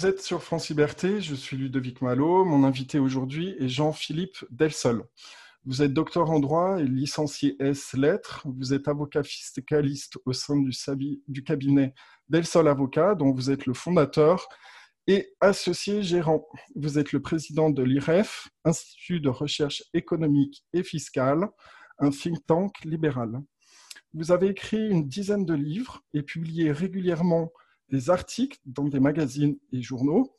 vous êtes sur France Liberté, je suis Ludovic Malo. Mon invité aujourd'hui est Jean-Philippe Delsol. Vous êtes docteur en droit et licencié S lettres. Vous êtes avocat fiscaliste au sein du, du cabinet Delsol Avocat, dont vous êtes le fondateur et associé gérant. Vous êtes le président de l'IREF, Institut de recherche économique et fiscale, un think tank libéral. Vous avez écrit une dizaine de livres et publié régulièrement des articles dans des magazines et journaux.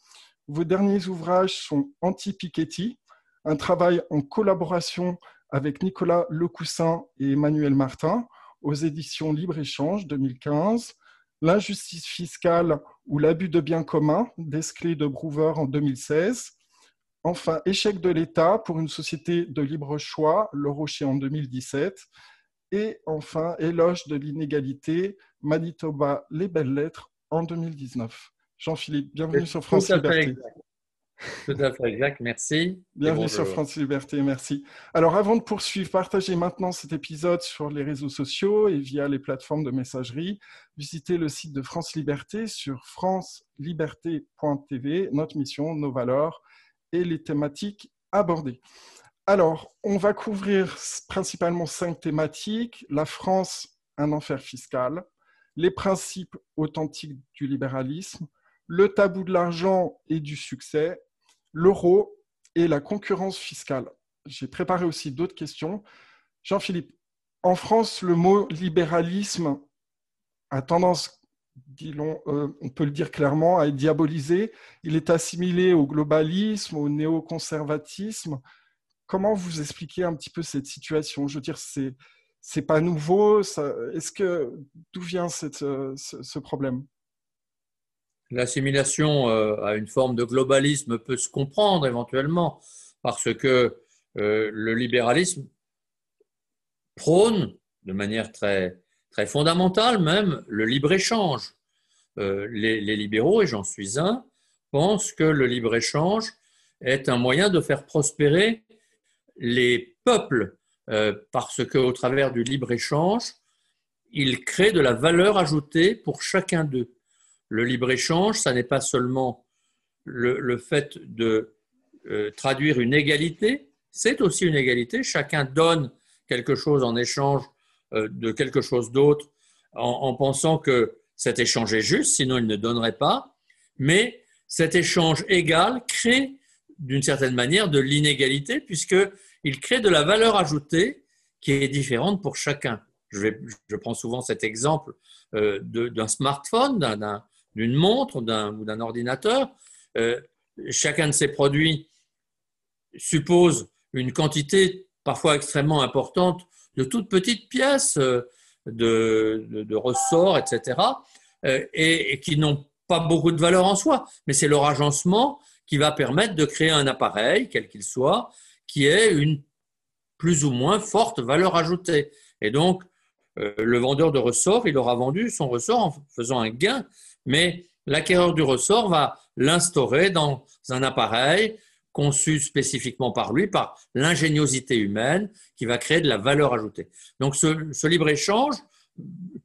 Vos derniers ouvrages sont Anti-Piketty, un travail en collaboration avec Nicolas Lecoussin et Emmanuel Martin aux éditions Libre-Échange 2015, L'injustice fiscale ou l'abus de biens communs d'Esclé de Brouwer en 2016, enfin Échec de l'État pour une société de libre choix, Le Rocher en 2017, et enfin Éloge de l'inégalité, Manitoba, les belles lettres en 2019. Jean-Philippe, bienvenue sur France Liberté. Tout à fait exact, merci. Bienvenue sur France Liberté, merci. Alors avant de poursuivre, partagez maintenant cet épisode sur les réseaux sociaux et via les plateformes de messagerie. Visitez le site de France Liberté sur franceliberté.tv, notre mission, nos valeurs et les thématiques abordées. Alors, on va couvrir principalement cinq thématiques. La France, un enfer fiscal, les principes authentiques du libéralisme, le tabou de l'argent et du succès, l'euro et la concurrence fiscale. J'ai préparé aussi d'autres questions. Jean-Philippe, en France, le mot libéralisme a tendance, euh, on peut le dire clairement, à être diabolisé. Il est assimilé au globalisme, au néoconservatisme. Comment vous expliquez un petit peu cette situation? Je veux dire, c'est c'est pas nouveau. Est-ce que d'où vient ce problème? L'assimilation euh, à une forme de globalisme peut se comprendre éventuellement parce que euh, le libéralisme prône de manière très, très fondamentale même le libre-échange. Euh, les, les, libéraux, et j'en suis un, pensent que le libre-échange est un moyen de faire prospérer les peuples parce qu'au travers du libre-échange, il crée de la valeur ajoutée pour chacun d'eux le libre-échange, ça n'est pas seulement le, fait de euh, traduire une égalité, c'est aussi une égalité. Chacun donne quelque chose en échange euh, de quelque chose d'autre en, pensant que cet échange est juste, sinon il ne donnerait pas. Mais cet échange égal crée d'une certaine manière de l'inégalité puisqu'il crée de la valeur ajoutée qui est différente pour chacun. Je, prends souvent cet exemple euh, d'un smartphone, d'un d'une montre ou d'un ordinateur. Euh, chacun de ces produits suppose une quantité parfois extrêmement importante de toutes petites pièces, euh, de, ressorts, etc., et, qui n'ont pas beaucoup de valeur en soi, mais c'est leur agencement qui va permettre de créer un appareil, quel qu'il soit, qui ait une plus ou moins forte valeur ajoutée. Et donc, le vendeur de ressorts, il aura vendu son ressort en faisant un gain mais l'acquéreur du ressort va l'instaurer dans un appareil conçu spécifiquement par lui, par l'ingéniosité humaine, qui va créer de la valeur ajoutée. Donc ce, libre-échange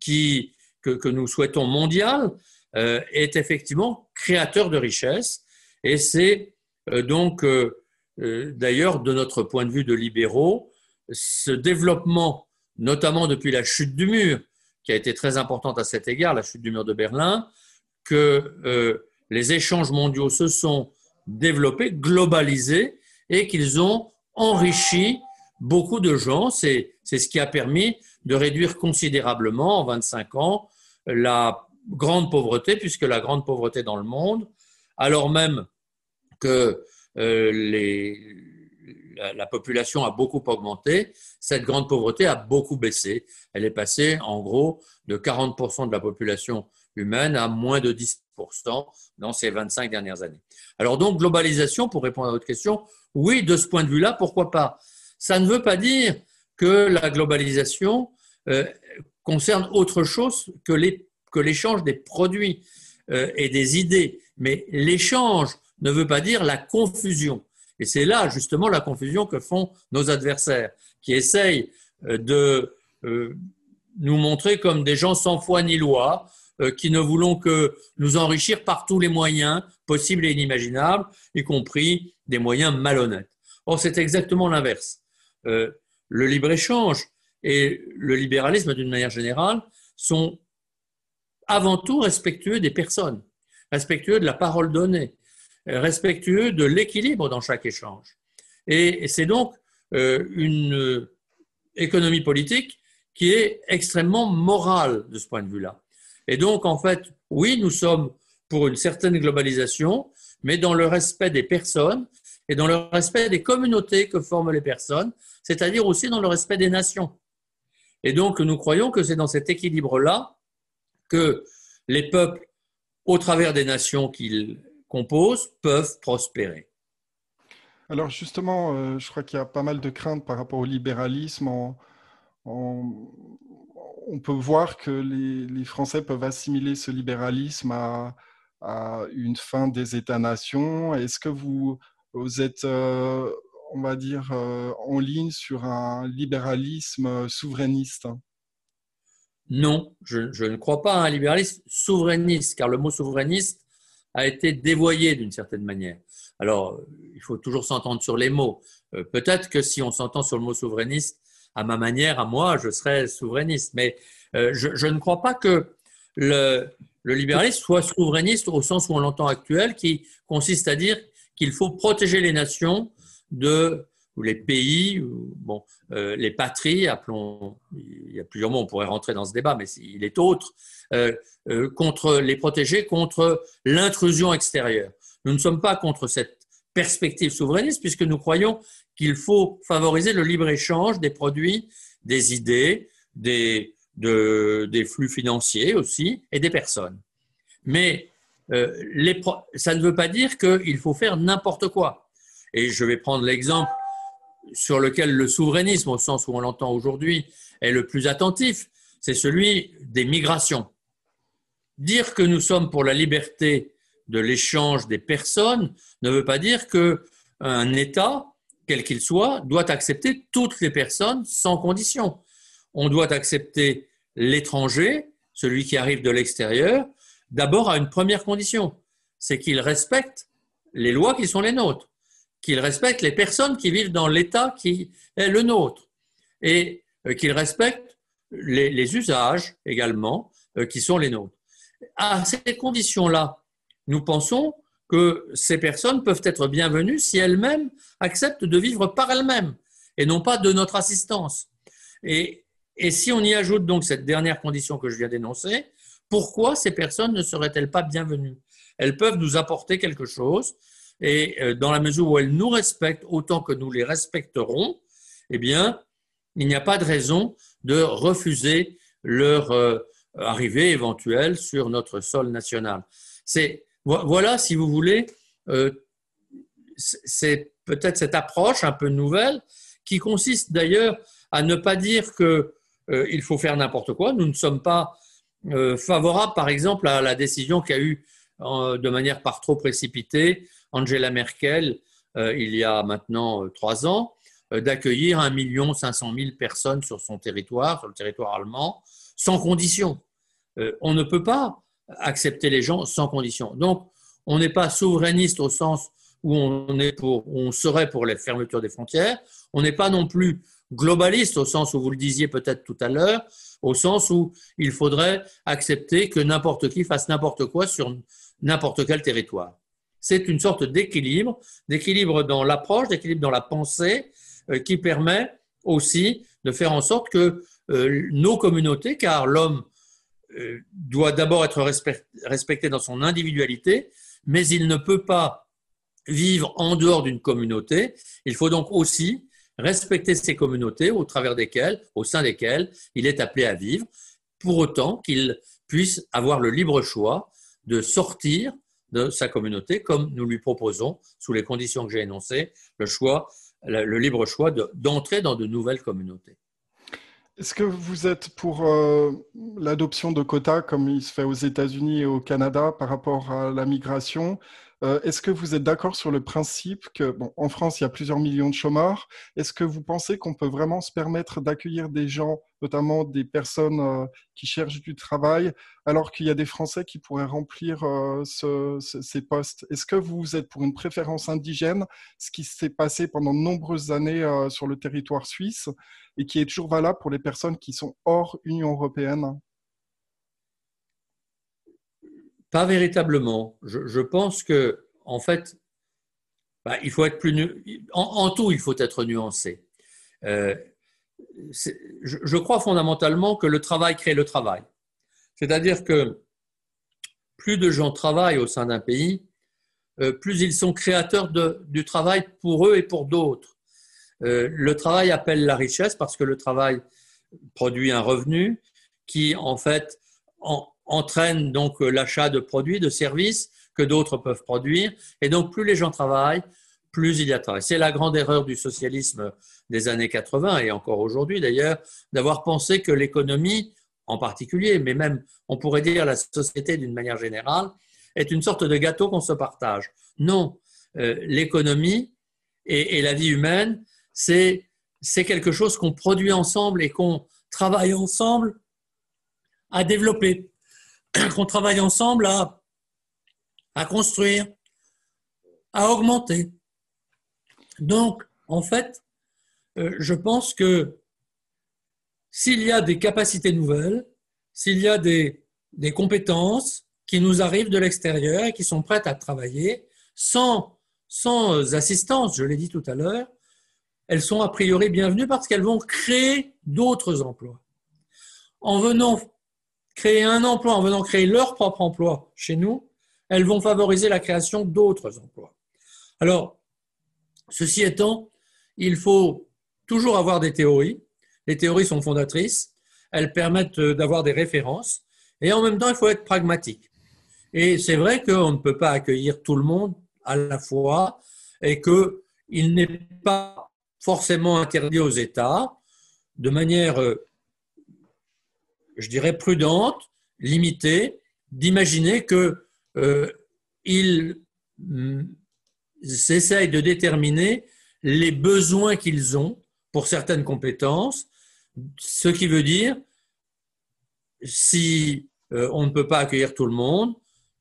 que, nous souhaitons mondial euh, est effectivement créateur de richesse, et c'est euh, donc euh, d'ailleurs de notre point de vue de libéraux, ce développement, notamment depuis la chute du mur, qui a été très importante à cet égard, la chute du mur de Berlin, que euh, les échanges mondiaux se sont développés, globalisés et qu'ils ont enrichi beaucoup de gens. C'est ce qui a permis de réduire considérablement en 25 ans la grande pauvreté, puisque la grande pauvreté dans le monde, alors même que euh, la, la, population a beaucoup augmenté, cette grande pauvreté a beaucoup baissé. Elle est passée en gros de 40% de la population humaine à moins de 10% dans ces 25 dernières années. Alors donc, globalisation, pour répondre à votre question, oui, de ce point de vue-là, pourquoi pas? Ça ne veut pas dire que la globalisation euh, concerne autre chose que l'échange des produits euh, et des idées. Mais l'échange ne veut pas dire la confusion. Et c'est là justement la confusion que font nos adversaires, qui essayent euh, de nous montrer comme des gens sans foi ni loi, euh, qui ne voulons que nous enrichir par tous les moyens possibles et inimaginables, y compris des moyens malhonnêtes. Or, c'est exactement l'inverse. Euh, le libre-échange et le libéralisme, d'une manière générale, sont avant tout respectueux des personnes, respectueux de la parole donnée, respectueux de l'équilibre dans chaque échange. Et c'est donc euh, une économie politique qui est extrêmement morale de ce point de vue-là. Et donc, en fait, oui, nous sommes pour une certaine globalisation, mais dans le respect des personnes et dans le respect des communautés que forment les personnes, c'est-à-dire aussi dans le respect des nations. Et donc, nous croyons que c'est dans cet équilibre-là que les peuples, au travers des nations qu'ils composent, peuvent prospérer. Alors justement, euh, je crois qu'il y a pas mal de craintes par rapport au libéralisme. on peut voir que les, Français peuvent assimiler ce libéralisme à, une fin des États-nations. Est-ce que vous, êtes, euh, on va dire, euh, en ligne sur un libéralisme souverainiste? Non, je, je ne crois pas à un libéralisme souverainiste, car le mot souverainiste a été dévoyé d'une certaine manière. Alors, il faut toujours s'entendre sur les mots. Euh, peut-être que si on s'entend sur le mot souverainiste, à ma manière, à moi, je serais souverainiste. Mais euh, je, ne crois pas que le, libéralisme soit souverainiste au sens où on l'entend actuel, qui consiste à dire qu'il faut protéger les nations de ou les pays, bon, euh, les patries, appelons, il y a plusieurs mots, on pourrait rentrer dans ce débat, mais il est autre, contre les protéger contre l'intrusion extérieure. Nous ne sommes pas contre cette perspective souverainiste puisque nous croyons qu'il faut favoriser le libre-échange des produits, des idées, des, des flux financiers aussi et des personnes. Mais euh, les, ça ne veut pas dire qu'il faut faire n'importe quoi. Et je vais prendre l'exemple sur lequel le souverainisme, au sens où on l'entend aujourd'hui, est le plus attentif, c'est celui des migrations. Dire que nous sommes pour la liberté de l'échange des personnes ne veut pas dire qu'un État, quel qu'il soit, doit accepter toutes les personnes sans condition. On doit accepter l'étranger, celui qui arrive de l'extérieur, d'abord à une première condition, c'est qu'il respecte les lois qui sont les nôtres, qu'il respecte les personnes qui vivent dans l'État qui est le nôtre, et euh, qu'il respecte les, usages également euh, qui sont les nôtres. À ces conditions-là, nous pensons que ces personnes peuvent être bienvenues si elles-mêmes acceptent de vivre par elles-mêmes et non pas de notre assistance. Et, si on y ajoute donc cette dernière condition que je viens d'énoncer, pourquoi ces personnes ne seraient-elles pas bienvenues? Elles peuvent nous apporter quelque chose et euh, dans la mesure où elles nous respectent autant que nous les respecterons, eh bien, il n'y a pas de raison de refuser leur euh, arrivée éventuelle sur notre sol national. C'est voilà, si vous voulez, euh, c'est peut-être cette approche un peu nouvelle qui consiste d'ailleurs à ne pas dire qu'il euh, faut faire n'importe quoi. Nous ne sommes pas euh, favorables, par exemple, à la décision qu'a eue de manière par trop précipitée Angela Merkel il y a maintenant trois ans d'accueillir 1 500 000 personnes sur son territoire, sur le territoire allemand, sans condition. on ne peut pas accepter les gens sans condition. Donc, on n'est pas souverainiste au sens où on, on serait pour les fermetures des frontières. On n'est pas non plus globaliste au sens où vous le disiez peut-être tout à l'heure, au sens où il faudrait accepter que n'importe qui fasse n'importe quoi sur n'importe quel territoire. C'est une sorte d'équilibre, d'équilibre dans l'approche, d'équilibre dans la pensée, euh, qui permet aussi de faire en sorte que euh, nos communautés, car l'homme euh, doit d'abord être respecté dans son individualité, mais il ne peut pas vivre en dehors d'une communauté. Il faut donc aussi respecter ces communautés au travers desquelles, au sein desquelles il est appelé à vivre, pour autant qu'il puisse avoir le libre choix de sortir de sa communauté, comme nous lui proposons, sous les conditions que j'ai énoncées, le choix, le libre choix d'entrer dans de nouvelles communautés. Est-ce que vous êtes pour euh, l'adoption de quotas comme il se fait aux États-Unis et au Canada par rapport à la migration? Euh, est-ce que vous êtes d'accord sur le principe que, bon, en France, il y a plusieurs millions de chômeurs. Est-ce que vous pensez qu'on peut vraiment se permettre d'accueillir des gens, notamment des personnes euh, qui cherchent du travail, alors qu'il y a des Français qui pourraient remplir euh, ces postes? Est-ce que vous êtes pour une préférence indigène, ce qui s'est passé pendant de nombreuses années sur le territoire suisse et qui est toujours valable pour les personnes qui sont hors Union européenne? Pas véritablement. Je, pense que, en fait, bah, il faut être plus. En, tout, il faut être nuancé. Euh, je, crois fondamentalement que le travail crée le travail. C'est-à-dire que plus de gens travaillent au sein d'un pays, euh, plus ils sont créateurs du travail pour eux et pour d'autres. Euh, le travail appelle la richesse parce que le travail produit un revenu qui, en fait, en, entraîne donc euh, l'achat de produits, de services que d'autres peuvent produire. Et donc, plus les gens travaillent, plus il y a travail. C'est la grande erreur du socialisme des années 80 et encore aujourd'hui d'ailleurs, d'avoir pensé que l'économie en particulier, mais même on pourrait dire la société d'une manière générale, est une sorte de gâteau qu'on se partage. Non, euh, l'économie et, et, la vie humaine, c'est quelque chose qu'on produit ensemble et qu'on travaille ensemble à développer. qu'on travaille ensemble à, à construire, à augmenter. Donc, en fait, euh, je pense que s'il y a des capacités nouvelles, s'il y a des, des, compétences qui nous arrivent de l'extérieur et qui sont prêtes à travailler sans, sans assistance, je l'ai dit tout à l'heure, elles sont a priori bienvenues parce qu'elles vont créer d'autres emplois. En venant créer un emploi en venant créer leur propre emploi chez nous, elles vont favoriser la création d'autres emplois. Alors, ceci étant, il faut toujours avoir des théories. Les théories sont fondatrices, elles permettent d'avoir des références, et en même temps, il faut être pragmatique. Et c'est vrai qu'on ne peut pas accueillir tout le monde à la fois, et qu'il n'est pas forcément interdit aux États, de manière je dirais, prudente, limitée, d'imaginer qu'ils euh, mm, essayent de déterminer les besoins qu'ils ont pour certaines compétences, ce qui veut dire, si euh, on ne peut pas accueillir tout le monde,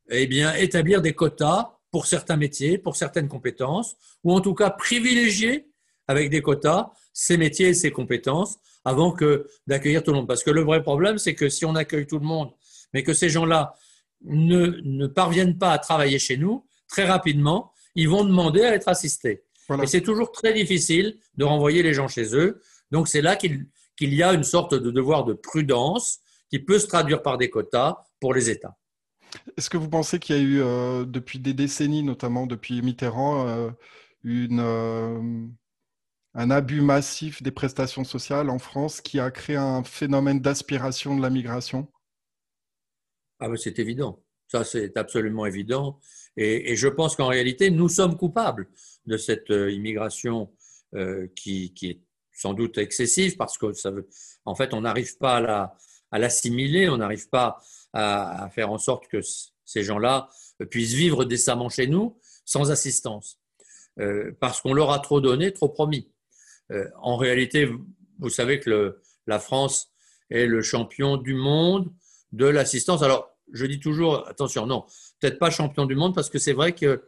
eh bien, établir des quotas pour certains métiers, pour certaines compétences, ou en tout cas privilégier avec des quotas ces métiers et ces compétences avant que d'accueillir tout le monde. Parce que le vrai problème, c'est que si on accueille tout le monde, mais que ces gens-là ne, ne, parviennent pas à travailler chez nous, très rapidement, ils vont demander à être assistés. Et c'est toujours très difficile de renvoyer les gens chez eux. Donc c'est là qu'il y a une sorte de devoir de prudence qui peut se traduire par des quotas pour les États. Est-ce que vous pensez qu'il y a eu, euh, depuis des décennies, notamment depuis Mitterrand, euh, une, euh, un abus massif des prestations sociales en France qui a créé un phénomène d'aspiration de la migration? Ah ben c'est évident. Ça, c'est absolument évident. Et, je pense qu'en réalité, nous sommes coupables de cette euh, immigration euh, qui, est sans doute excessive parce que ça veut, en fait, on n'arrive pas à l'assimiler, on n'arrive pas à, faire en sorte que ces gens-là puissent vivre décemment chez nous sans assistance. Euh, parce qu'on leur a trop donné, trop promis. Euh, en réalité, vous savez que la France est le champion du monde de l'assistance. Alors, je dis toujours, attention, non, peut-être pas champion du monde parce que c'est vrai qu'il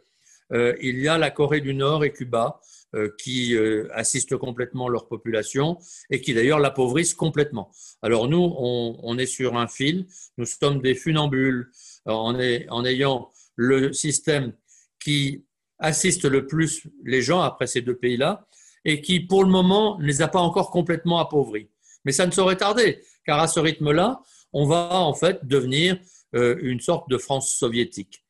euh, y a la Corée du Nord et Cuba euh, qui assistent complètement leur population et qui d'ailleurs l'appauvrissent complètement. Alors nous, on, est sur un fil, nous sommes des funambules en ayant le système qui assiste le plus les gens après ces deux pays-là et qui, pour le moment, ne les a pas encore complètement appauvris. Mais ça ne saurait tarder, car à ce rythme-là, on va en fait devenir euh, une sorte de France soviétique.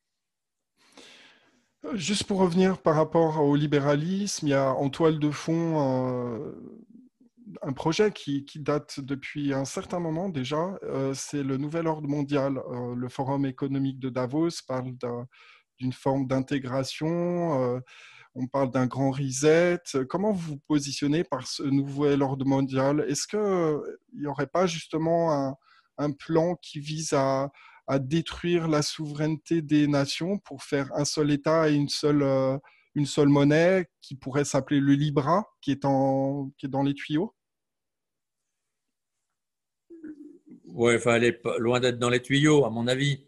Juste pour revenir par rapport au libéralisme, il y a en toile de fond euh, un projet qui, date depuis un certain moment déjà, euh, c'est le Nouvel Ordre mondial. le Forum économique de Davos parle d'une forme d'intégration on parle d'un grand reset. Comment vous vous positionnez par ce nouvel ordre mondial? Est-ce qu'il n'y aurait pas justement un, plan qui vise à, détruire la souveraineté des nations pour faire un seul État et une seule, euh, une seule monnaie qui pourrait s'appeler le Libra, qui est, en, qui est dans les tuyaux? Oui, elle est loin d'être dans les tuyaux, à mon avis.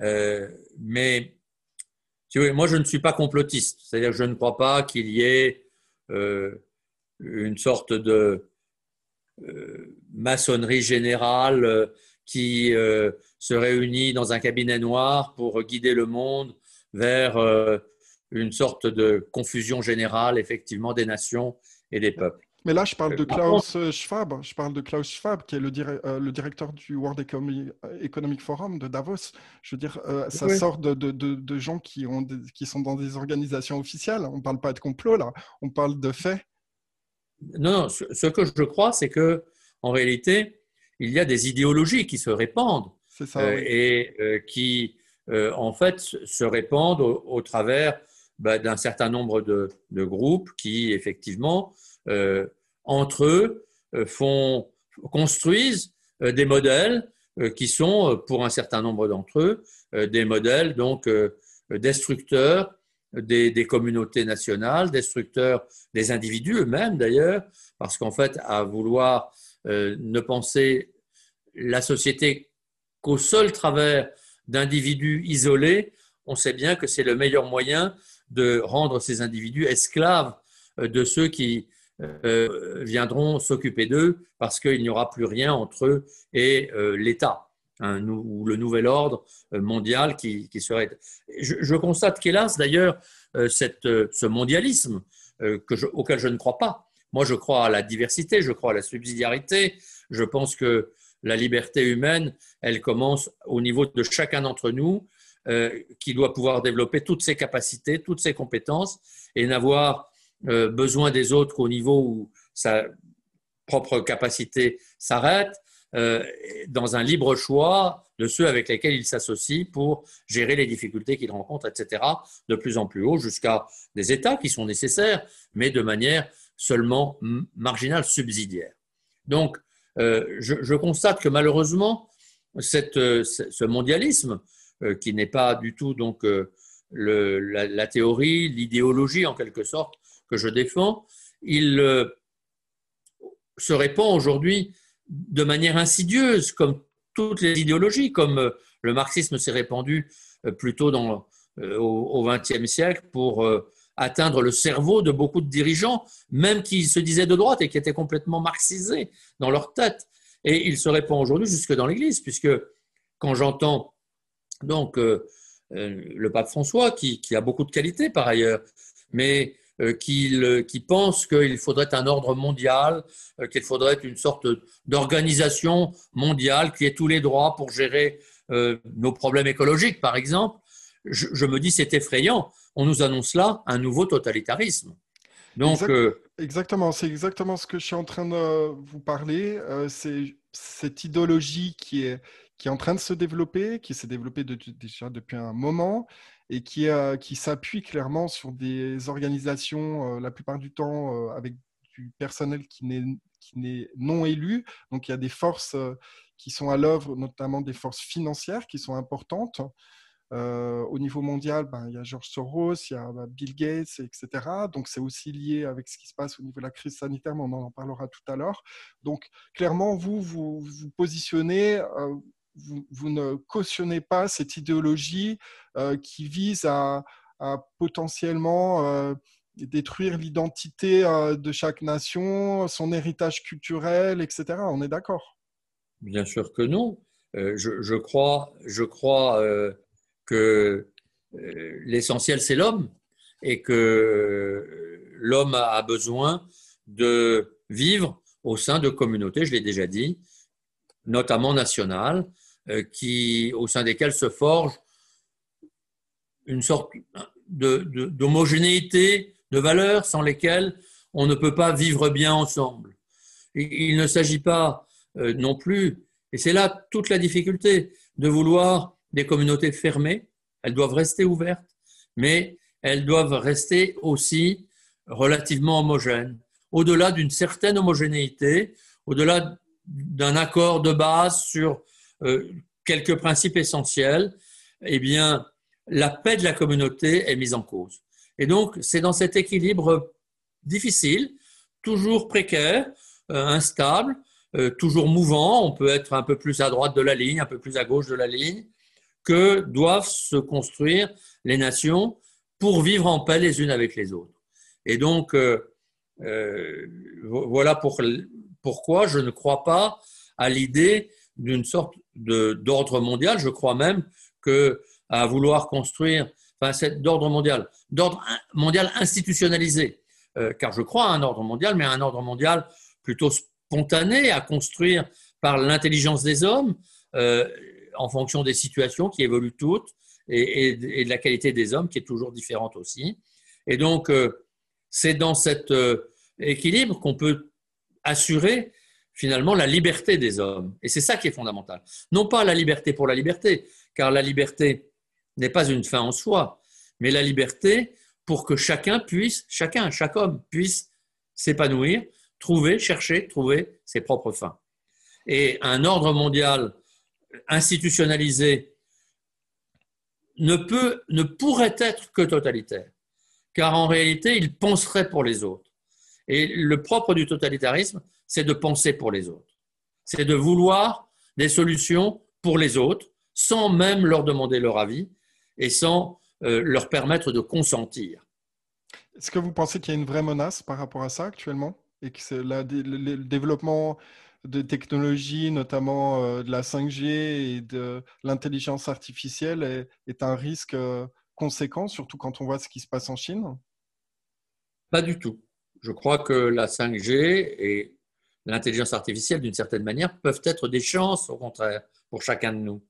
Euh, mais moi, je ne suis pas complotiste. C'est-à-dire que je ne crois pas qu'il y ait euh, une sorte de euh, maçonnerie générale euh, qui se réunit dans un cabinet noir pour guider le monde vers une sorte de confusion générale, effectivement, des nations et des peuples. Mais là, je parle de Klaus Schwab. Je parle de Klaus Schwab, qui est le, euh, le directeur du World Economic Forum de Davos. Je veux dire, euh, ça sort de, de, de, gens qui, ont qui sont dans des organisations officielles. On ne parle pas de complot, là. On parle de faits. Non, non. Ce que je crois, c'est que en réalité, il y a des idéologies qui se répandent. Ça, euh, Et qui, en fait, se répandent au, travers bah, d'un certain nombre de, groupes qui, effectivement, euh, entre eux, euh, font, construisent euh, des modèles qui sont, pour un certain nombre d'entre eux, des modèles donc destructeurs des, des, communautés nationales, destructeurs des individus eux-mêmes d'ailleurs, parce qu'en fait, à vouloir ne penser la société qu'au seul travers d'individus isolés, on sait bien que c'est le meilleur moyen de rendre ces individus esclaves de ceux qui euh, viendront s'occuper d'eux parce qu'il n'y aura plus rien entre eux et euh, l'État. Ou le nouvel ordre euh, mondial qui, serait. Je, constate qu'hélas, d'ailleurs, ce mondialisme que auquel je ne crois pas. Moi, je crois à la diversité, je crois à la subsidiarité. Je pense que la liberté humaine, elle commence au niveau de chacun d'entre nous, qui doit pouvoir développer toutes ses capacités, toutes ses compétences et n'avoir euh, besoin des autres au niveau où sa propre capacité s'arrête, euh, dans un libre choix de ceux avec lesquels il s'associe pour gérer les difficultés qu'il rencontre, etc., de plus en plus haut, jusqu'à des États qui sont nécessaires, mais de manière seulement marginale, subsidiaire. Donc, euh, je, constate que malheureusement, cette, ce mondialisme, qui n'est pas du tout donc le, la, théorie, l'idéologie en quelque sorte je défends, il euh, se répand aujourd'hui de manière insidieuse, comme toutes les idéologies, comme euh, le marxisme s'est répandu euh, plutôt dans, au XXe siècle pour atteindre le cerveau de beaucoup de dirigeants, même qui se disaient de droite et qui étaient complètement marxisés dans leur tête. Et il se répand aujourd'hui jusque dans l'Église, puisque quand j'entends donc le pape François, qui, a beaucoup de qualités par ailleurs, mais euh, qui, pensent qu'il faudrait un ordre mondial, euh, qu'il faudrait une sorte d'organisation mondiale qui ait tous les droits pour gérer euh, nos problèmes écologiques, par exemple. Je, me dis, c'est effrayant. On nous annonce là un nouveau totalitarisme. Donc, exactement, c'est exactement ce que je suis en train de vous parler. c'est cette idéologie qui est, qui est en train de se développer, qui s'est développée déjà depuis un moment, et qui, euh, qui s'appuie clairement sur des organisations, euh, la plupart du temps euh, avec du personnel qui n'est non élu. Donc il y a des forces qui sont à l'œuvre, notamment des forces financières qui sont importantes. au niveau mondial, ben, il y a George Soros, il y a ben, Bill Gates, etc. Donc c'est aussi lié avec ce qui se passe au niveau de la crise sanitaire, mais on en parlera tout à l'heure. Donc clairement, vous vous, vous positionnez, vous, ne cautionnez pas cette idéologie euh, qui vise à, potentiellement euh, détruire l'identité euh, de chaque nation, son héritage culturel, etc. On est d'accord Bien sûr que non. Je, crois, je crois que l'essentiel, c'est l'homme et que l'homme a besoin de vivre au sein de communautés, je l'ai déjà dit, notamment nationales, qui, au sein desquels se forge une sorte d'homogénéité de, de, valeurs sans lesquelles on ne peut pas vivre bien ensemble. il ne s'agit pas euh, non plus, et c'est là toute la difficulté, de vouloir des communautés fermées. Elles doivent rester ouvertes, mais elles doivent rester aussi relativement homogènes. Au-delà d'une certaine homogénéité, au-delà d'un accord de base sur euh, quelques principes essentiels, eh bien, la paix de la communauté est mise en cause. Et donc, c'est dans cet équilibre difficile, toujours précaire, euh, instable, euh, toujours mouvant, on peut être un peu plus à droite de la ligne, un peu plus à gauche de la ligne, que doivent se construire les nations pour vivre en paix les unes avec les autres. Et donc, voilà pourquoi je ne crois pas à l'idée d'une sorte d'ordre mondial. Je crois même que à vouloir construire, enfin, d'ordre mondial, d'ordre mondial institutionnalisé, euh, car je crois à un ordre mondial, mais un ordre mondial plutôt spontané, à construire par l'intelligence des hommes, euh, en fonction des situations qui évoluent toutes, et, de la qualité des hommes qui est toujours différente aussi. Et donc, euh, c'est dans cet équilibre qu'on peut assurer finalement la liberté des hommes. Et c'est ça qui est fondamental. Non pas la liberté pour la liberté, car la liberté n'est pas une fin en soi, mais la liberté pour que chacun puisse, chacun, chaque homme puisse s'épanouir, trouver, chercher, trouver ses propres fins. Et un ordre mondial institutionnalisé ne peut, ne pourrait être que totalitaire, car en réalité, il penserait pour les autres. Et le propre du totalitarisme, c'est de penser pour les autres. C'est de vouloir des solutions pour les autres, sans même leur demander leur avis et sans euh, leur permettre de consentir. Est-ce que vous pensez qu'il y a une vraie menace par rapport à ça actuellement et que le, développement de technologies, notamment euh, de la 5G et de l'intelligence artificielle, est, un risque euh, conséquent, surtout quand on voit ce qui se passe en Chine? Pas du tout. Je crois que la 5G et l'intelligence artificielle, d'une certaine manière, peuvent être des chances, au contraire, pour chacun de nous,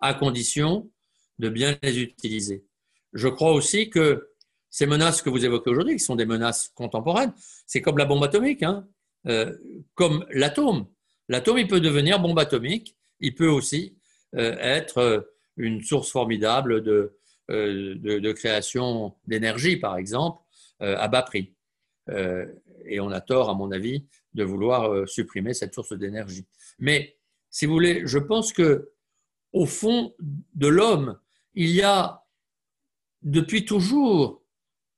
à condition de bien les utiliser. Je crois aussi que ces menaces que vous évoquez aujourd'hui, qui sont des menaces contemporaines, c'est comme la bombe atomique, hein. euh, comme l'atome. L'atome, il peut devenir bombe atomique, il peut aussi euh, être euh, une source formidable de, de création d'énergie, par exemple, à bas prix. et on a tort, à mon avis, de vouloir supprimer cette source d'énergie. Mais, si vous voulez, je pense que au fond de l'homme, il y a depuis toujours,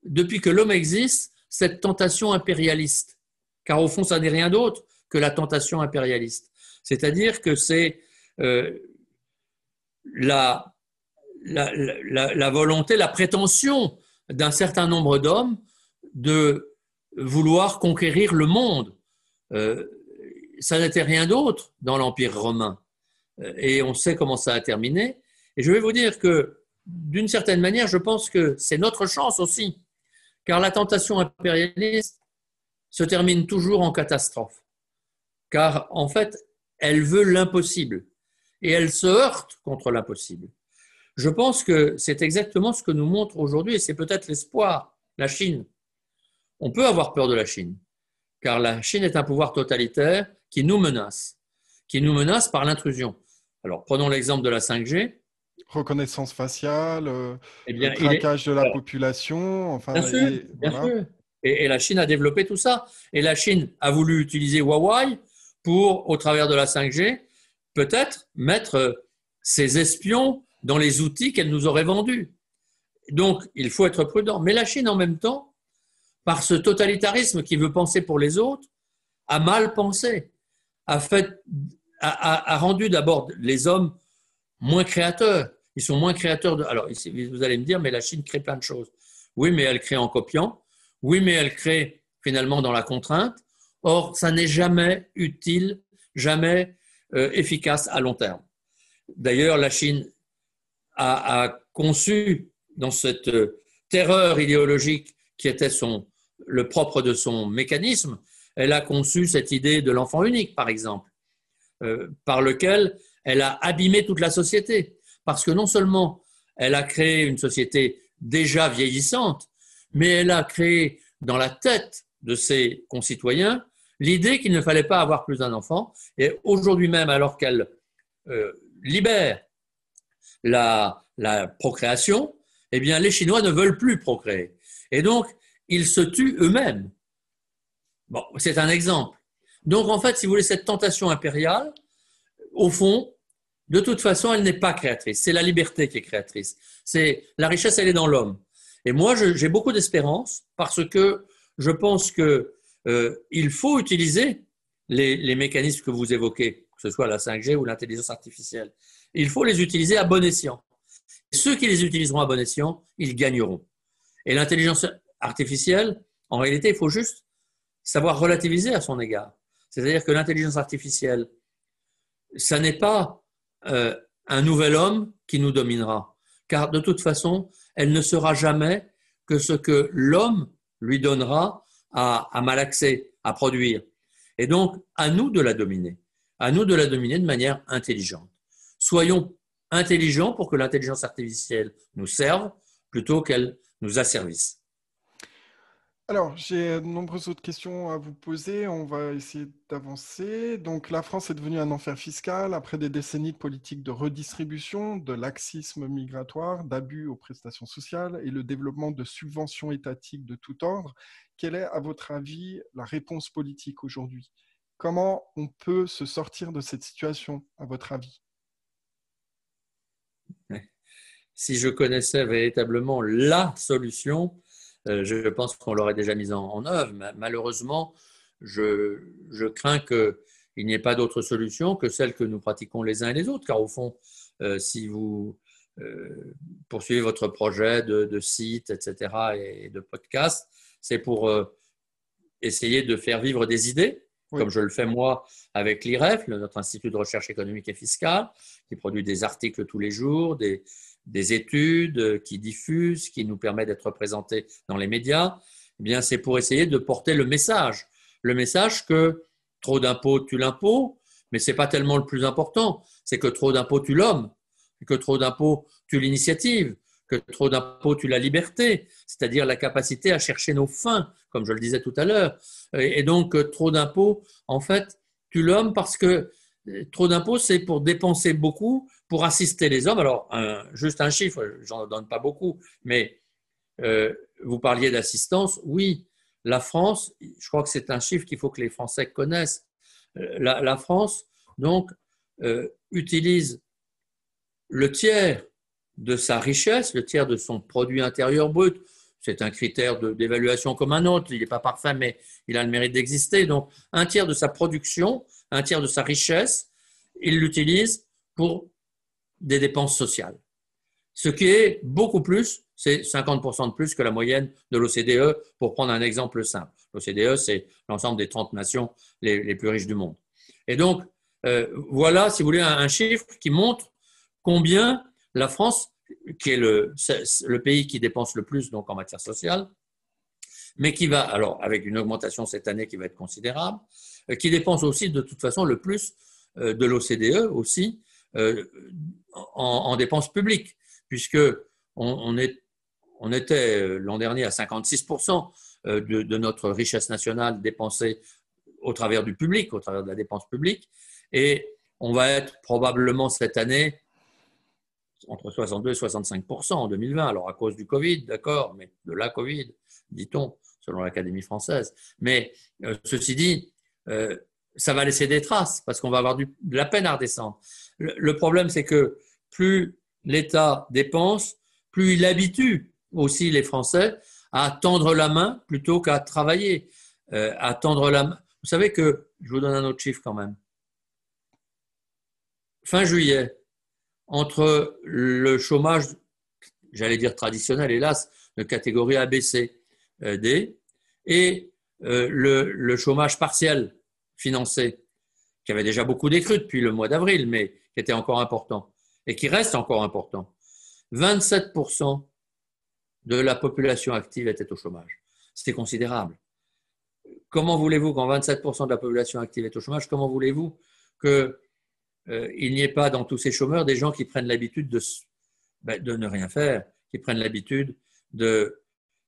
depuis que l'homme existe, cette tentation impérialiste. Car au fond, ça n'est rien d'autre que la tentation impérialiste. C'est-à-dire que c'est euh, la, la, volonté, la prétention d'un certain nombre d'hommes de vouloir conquérir le monde. Euh, ça n'était rien d'autre dans l'Empire romain. Euh, et on sait comment ça a terminé. Et je vais vous dire que, d'une certaine manière, je pense que c'est notre chance aussi, car la tentation impérialiste se termine toujours en catastrophe, car en fait, elle veut l'impossible, et elle se heurte contre l'impossible. Je pense que c'est exactement ce que nous montre aujourd'hui, et c'est peut-être l'espoir, la Chine. On peut avoir peur de la Chine, car la Chine est un pouvoir totalitaire qui nous menace, qui nous menace par l'intrusion. Alors, prenons l'exemple de la 5G. Reconnaissance faciale, euh, eh le traquage de la population. Enfin, bien sûr, bien sûr. Et, la Chine a développé tout ça. Et la Chine a voulu utiliser Huawei pour, au travers de la 5G, peut-être mettre euh, ses espions dans les outils qu'elle nous aurait vendus. Donc, il faut être prudent. Mais la Chine, en même temps, par ce totalitarisme qui veut penser pour les autres, a mal pensé, a fait a, rendu d'abord les hommes moins créateurs. Ils sont moins créateurs de. Alors, vous allez me dire, mais la Chine crée plein de choses. Oui, mais elle crée en copiant. Oui, mais elle crée finalement dans la contrainte. Or, ça n'est jamais utile, jamais euh, efficace à long terme. D'ailleurs, la Chine a, conçu dans cette euh, terreur idéologique qui était son, le propre de son mécanisme, elle a conçu cette idée de l'enfant unique, par exemple. Euh, par lequel elle a abîmé toute la société. Parce que non seulement elle a créé une société déjà vieillissante, mais elle a créé dans la tête de ses concitoyens l'idée qu'il ne fallait pas avoir plus d'un enfant. Et aujourd'hui même, alors qu'elle euh, libère la, la, procréation, eh bien, les Chinois ne veulent plus procréer. Et donc, ils se tuent eux-mêmes. Bon, c'est un exemple. Donc, en fait, si vous voulez, cette tentation impériale, au fond, de toute façon, elle n'est pas créatrice. C'est la liberté qui est créatrice. C'est la richesse, elle est dans l'homme. Et moi, j'ai beaucoup d'espérance parce que je pense que euh, il faut utiliser les, mécanismes que vous évoquez, que ce soit la 5G ou l'intelligence artificielle. Il faut les utiliser à bon escient. Et ceux qui les utiliseront à bon escient, ils gagneront. Et l'intelligence artificielle, en réalité, il faut juste savoir relativiser à son égard. C'est-à-dire que l'intelligence artificielle, ça n'est pas euh, un nouvel homme qui nous dominera. Car de toute façon, elle ne sera jamais que ce que l'homme lui donnera à, à malaxer, à produire. Et donc, à nous de la dominer. À nous de la dominer de manière intelligente. Soyons intelligents pour que l'intelligence artificielle nous serve plutôt qu'elle nous asservisse. Alors, j'ai de nombreuses autres questions à vous poser. On va essayer d'avancer. Donc, la France est devenue un enfer fiscal après des décennies de politiques de redistribution, de laxisme migratoire, d'abus aux prestations sociales et le développement de subventions étatiques de tout ordre. Quelle est, à votre avis, la réponse politique aujourd'hui? Comment on peut se sortir de cette situation, à votre avis? Si je connaissais véritablement la solution, je pense qu'on l'aurait déjà mise en, œuvre. Malheureusement, je, crains qu'il n'y ait pas d'autre solution que celle que nous pratiquons les uns et les autres, car au fond, euh, si vous euh, poursuivez votre projet de, site, etc., et de podcast, c'est pour essayer de faire vivre des idées, comme je le fais moi avec l'IREF, notre Institut de recherche économique et fiscale, qui produit des articles tous les jours, des, des études qui diffusent, qui nous permettent d'être représentés dans les médias, eh bien c'est pour essayer de porter le message. Le message que trop d'impôts tue l'impôt, mais ce n'est pas tellement le plus important. C'est que trop d'impôts tue l'homme, que trop d'impôts tue l'initiative, que trop d'impôts tue la liberté, c'est-à-dire la capacité à chercher nos fins, comme je le disais tout à l'heure. Et donc, trop d'impôts, en fait, tue l'homme parce que trop d'impôts, c'est pour dépenser beaucoup pour assister les hommes. Alors, juste un chiffre, j'en donne pas beaucoup, mais euh, vous parliez d'assistance. Oui, la France, je crois que c'est un chiffre qu'il faut que les Français connaissent. Euh, la, France, donc, euh, utilise le tiers de sa richesse, le tiers de son produit intérieur brut. C'est un critère d'évaluation comme un autre. Il n'est pas parfait, mais il a le mérite d'exister. Donc, un tiers de sa production, un tiers de sa richesse, il l'utilise pour des dépenses sociales. Ce qui est beaucoup plus, c'est 50% de plus que la moyenne de l'OCDE, pour prendre un exemple simple. L'OCDE, c'est l'ensemble des 30 nations les, plus riches du monde. Et donc, euh, voilà, si vous voulez, un, chiffre qui montre combien la France, qui est le, le, pays qui dépense le plus donc en matière sociale, mais qui va, alors avec une augmentation cette année qui va être considérable, euh, qui dépense aussi de toute façon le plus euh, de l'OCDE aussi en, dépenses publiques, puisque on, est, on était euh, l'an dernier à 56% euh, de, notre richesse nationale dépensée au travers du public, au travers de la dépense publique, et on va être probablement cette année entre 62 et 65% en 2020. Alors à cause du Covid, d'accord, mais de la Covid, dit-on, selon l'Académie française. Mais euh, ceci dit, ça va laisser des traces parce qu'on va avoir de la peine à redescendre. Le, problème, c'est que plus l'État dépense, plus il habitue aussi les Français à tendre la main plutôt qu'à travailler, euh, à tendre la. Vous savez que, je vous donne un autre chiffre quand même. Fin juillet, entre le chômage, j'allais dire traditionnel, hélas, de catégorie ABC, euh, et euh, le, le, chômage partiel financé, qui avait déjà beaucoup décru depuis le mois d'avril, mais qui était encore important et qui reste encore important. 27% de la population active était au chômage. C'était considérable. Comment voulez-vous qu'en 27% de la population active est au chômage, comment voulez-vous qu'il euh, n'y ait pas dans tous ces chômeurs des gens qui prennent l'habitude de, ben, ne rien faire, qui prennent l'habitude de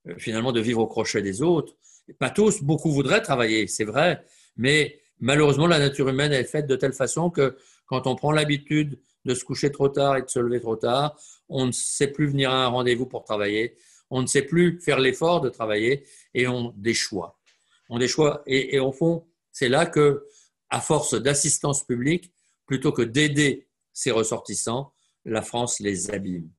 euh, finalement de vivre au crochet des autres? Pas tous, beaucoup voudraient travailler, c'est vrai, mais malheureusement, la nature humaine est faite de telle façon que quand on prend l'habitude de se coucher trop tard et de se lever trop tard, on ne sait plus venir à un rendez-vous pour travailler, on ne sait plus faire l'effort de travailler et on déchoit. On déchoit et, et au fond, c'est là que, à force d'assistance publique, plutôt que d'aider ses ressortissants, la France les abîme.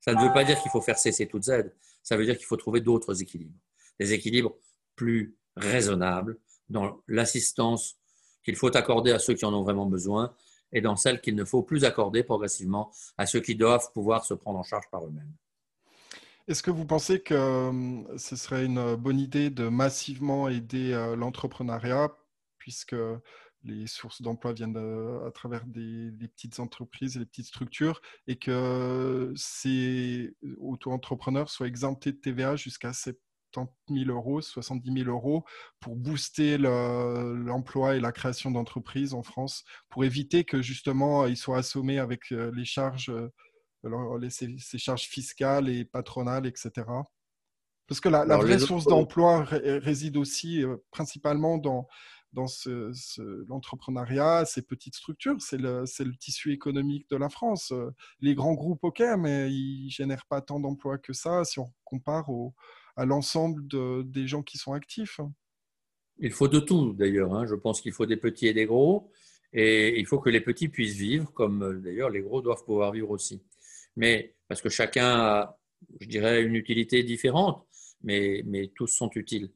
Ça ne veut pas dire qu'il faut faire cesser toutes aides, ça veut dire qu'il faut trouver d'autres équilibres, des équilibres plus raisonnables dans l'assistance qu'il faut accorder à ceux qui en ont vraiment besoin et dans celle qu'il ne faut plus accorder progressivement à ceux qui doivent pouvoir se prendre en charge par eux-mêmes. Est-ce que vous pensez que euh, ce serait une bonne idée de massivement aider euh, l'entrepreneuriat, puisque les sources d'emploi viennent à travers des, petites entreprises et des petites structures, et que ces auto-entrepreneurs soient exemptés de TVA jusqu'à 70 000 euros, 70 000 euros, pour booster l'emploi et la création d'entreprises en France, pour éviter que justement ils soient assommés avec euh, les charges ces, charges fiscales et patronales, etc. Parce que la, vraie source d'emploi réside aussi euh, principalement dans, dans ce, l'entrepreneuriat, ces petites structures. C'est le, le, tissu économique de la France. Euh, les grands groupes, ok, mais ils ne génèrent pas tant d'emplois que ça si on compare au, à l'ensemble de, des gens qui sont actifs. Il faut de tout, d'ailleurs. Hein. Je pense qu'il faut des petits et des gros. Et il faut que les petits puissent vivre, comme euh, d'ailleurs les gros doivent pouvoir vivre aussi mais parce que chacun a, je dirais, une utilité différente, mais, mais tous sont utiles.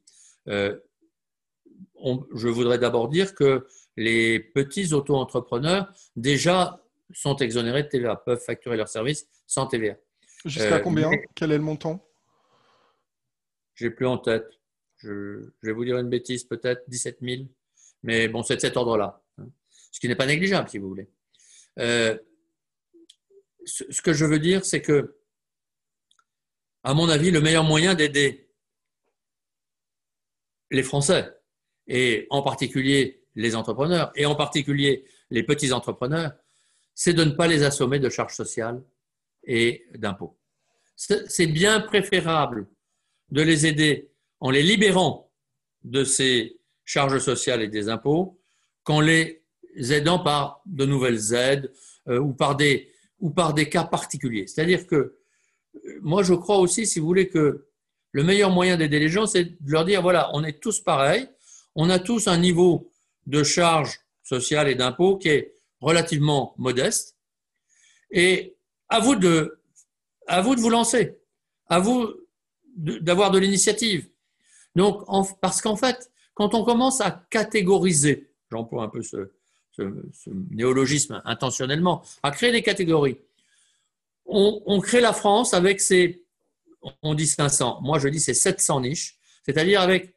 Euh, je voudrais d'abord dire que les petits auto-entrepreneurs, déjà, sont exonérés de TVA, peuvent facturer leurs services sans TVA. Jusqu'à euh, combien? Quel est le montant? J'ai plus en tête. Je, vais vous dire une bêtise, peut-être 17 000. Mais bon, c'est de cet ordre-là. Hein. Ce qui n'est pas négligeable, si vous voulez. Euh, ce que je veux dire, c'est que, à mon avis, le meilleur moyen d'aider les Français, et en particulier les entrepreneurs, et en particulier les petits entrepreneurs, c'est de ne pas les assommer de charges sociales et d'impôts. C'est bien préférable de les aider en les libérant de ces charges sociales et des impôts qu'en les aidant par de nouvelles aides euh, ou par des, ou par des cas particuliers. C'est-à-dire que euh, moi, je crois aussi, si vous voulez, que le meilleur moyen d'aider les gens, c'est de leur dire, voilà, on est tous pareils, on a tous un niveau de charge sociale et d'impôt qui est relativement modeste, et à vous de, à vous, de vous lancer, à vous d'avoir de, l'initiative. Donc, parce qu'en fait, quand on commence à catégoriser, j'emploie un peu ce, néologisme intentionnellement, à créer des catégories. On, crée la France avec ses, on dit 500, moi je dis c'est 700 niches, c'est-à-dire avec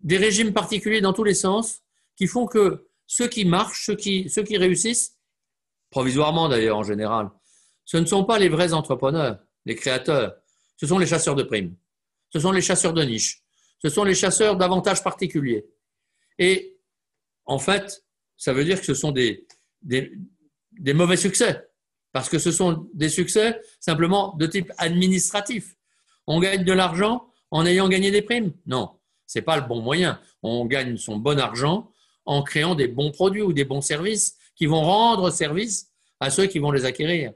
des régimes particuliers dans tous les sens qui font que ceux qui marchent, ceux qui, ceux qui réussissent, provisoirement d'ailleurs en général, ce ne sont pas les vrais entrepreneurs, les créateurs, ce sont les chasseurs de primes, ce sont les chasseurs de niches, ce sont les chasseurs d'avantages particuliers. Et en fait, ça veut dire que ce sont des, des, mauvais succès, parce que ce sont des succès simplement de type administratif. On gagne de l'argent en ayant gagné des primes Non, ce n'est pas le bon moyen. On gagne son bon argent en créant des bons produits ou des bons services qui vont rendre service à ceux qui vont les acquérir.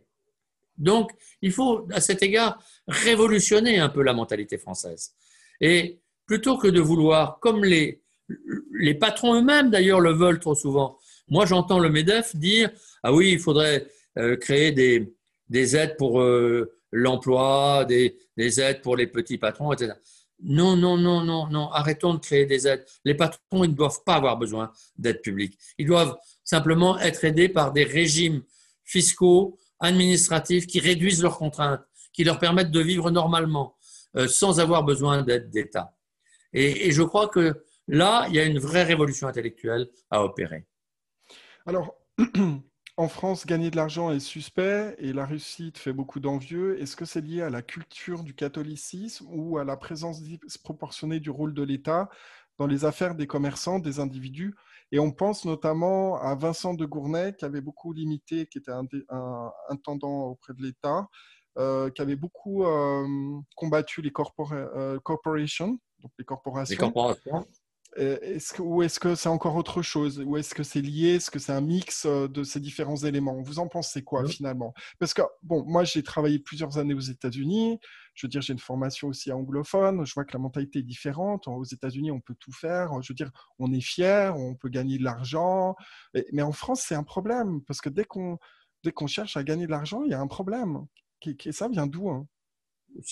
Donc, il faut, à cet égard, révolutionner un peu la mentalité française. Et plutôt que de vouloir, comme les, patrons eux-mêmes, d'ailleurs, le veulent trop souvent. Moi, j'entends le MEDEF dire Ah oui, il faudrait euh, créer des, des, aides pour euh, l'emploi, des, des, aides pour les petits patrons, etc. Non, non, non, non, non. Arrêtons de créer des aides. Les patrons, ils ne doivent pas avoir besoin d'aide publique. Ils doivent simplement être aidés par des régimes fiscaux, administratifs qui réduisent leurs contraintes, qui leur permettent de vivre normalement, euh, sans avoir besoin d'aide d'État. et je crois que Là, il y a une vraie révolution intellectuelle à opérer. Alors, en France, gagner de l'argent est suspect et la réussite fait beaucoup d'envieux. Est-ce que c'est lié à la culture du catholicisme ou à la présence disproportionnée du rôle de l'État dans les affaires des commerçants, des individus? Et on pense notamment à Vincent de Gournay, qui avait beaucoup limité, qui était un, intendant auprès de l'État, euh, qui avait beaucoup euh, combattu les euh, corporations, donc les corporations. Les corporations. Est-ce que, ou est-ce que c'est encore autre chose? Ou est-ce que c'est lié? Est-ce que c'est un mix de ces différents éléments? Vous en pensez quoi finalement? Parce que, bon, moi j'ai travaillé plusieurs années aux États-Unis. Je veux dire, j'ai une formation aussi anglophone. Je vois que la mentalité est différente. Aux États-Unis, on peut tout faire. Je veux dire, on est fier, on peut gagner de l'argent. Mais en France, c'est un problème parce que dès qu'on dès qu'on cherche à gagner de l'argent, il y a un problème. Et ça vient d'où hein?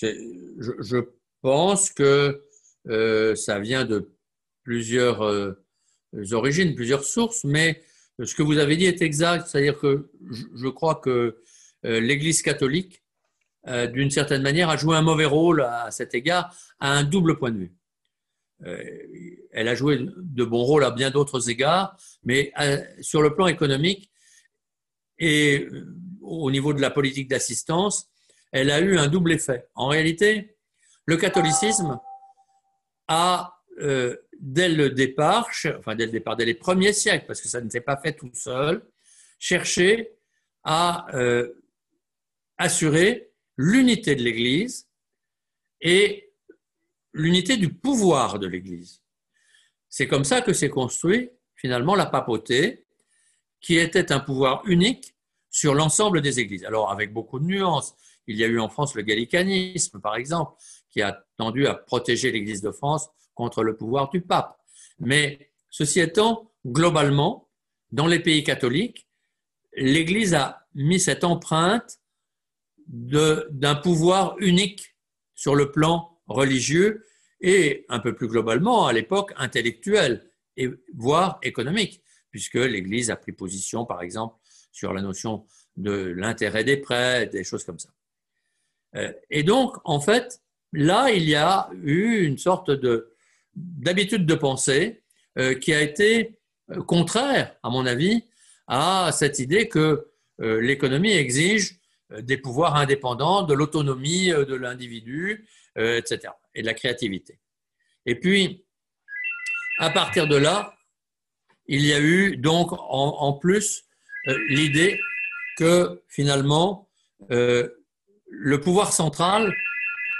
Je, pense que euh, ça vient de plusieurs euh, origines, plusieurs sources, mais ce que vous avez dit est exact. C'est-à-dire que je, crois que euh, l'Église catholique, d'une certaine manière, a joué un mauvais rôle à cet égard, à un double point de vue. elle a joué de bons rôles à bien d'autres égards, mais sur le plan économique et au niveau de la politique d'assistance, elle a eu un double effet. En réalité, le catholicisme a, euh, dès le départ, enfin dès le départ, dès les premiers siècles, parce que ça ne s'est pas fait tout seul, cherché à euh, assurer l'unité de l'Église et l'unité du pouvoir de l'Église. C'est comme ça que s'est construit finalement la papauté, qui était un pouvoir unique sur l'ensemble des églises. Alors avec beaucoup de nuances, il y a eu en France le gallicanisme, par exemple, qui a tendu à protéger l'Église de France contre le pouvoir du pape. Mais ceci étant, globalement, dans les pays catholiques, l'Église a mis cette empreinte d'un pouvoir unique sur le plan religieux et un peu plus globalement, à l'époque, intellectuel, et voire économique, puisque l'Église a pris position, par exemple, sur la notion de l'intérêt des prêts, des choses comme ça. Euh, et donc, en fait, là, il y a eu une sorte d'habitude de pensée euh, qui a été euh, contraire, à mon avis, à cette idée que l'économie exige des pouvoirs indépendants, de l'autonomie de l'individu, etc., et de la créativité. Et puis, à partir de là, il y a eu donc en, plus l'idée que finalement, le pouvoir central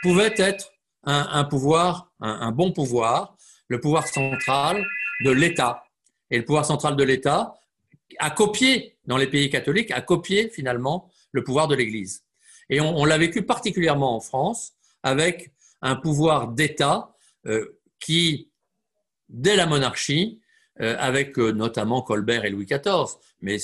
pouvait être un, pouvoir, un, bon pouvoir, le pouvoir central de l'État. Et le pouvoir central de l'État a copié, dans les pays catholiques, a copié finalement le pouvoir de l'Église. Et on, l'a vécu particulièrement en France avec un pouvoir d'État euh, qui, dès la monarchie, euh, avec euh, notamment Colbert et Louis XIV, mais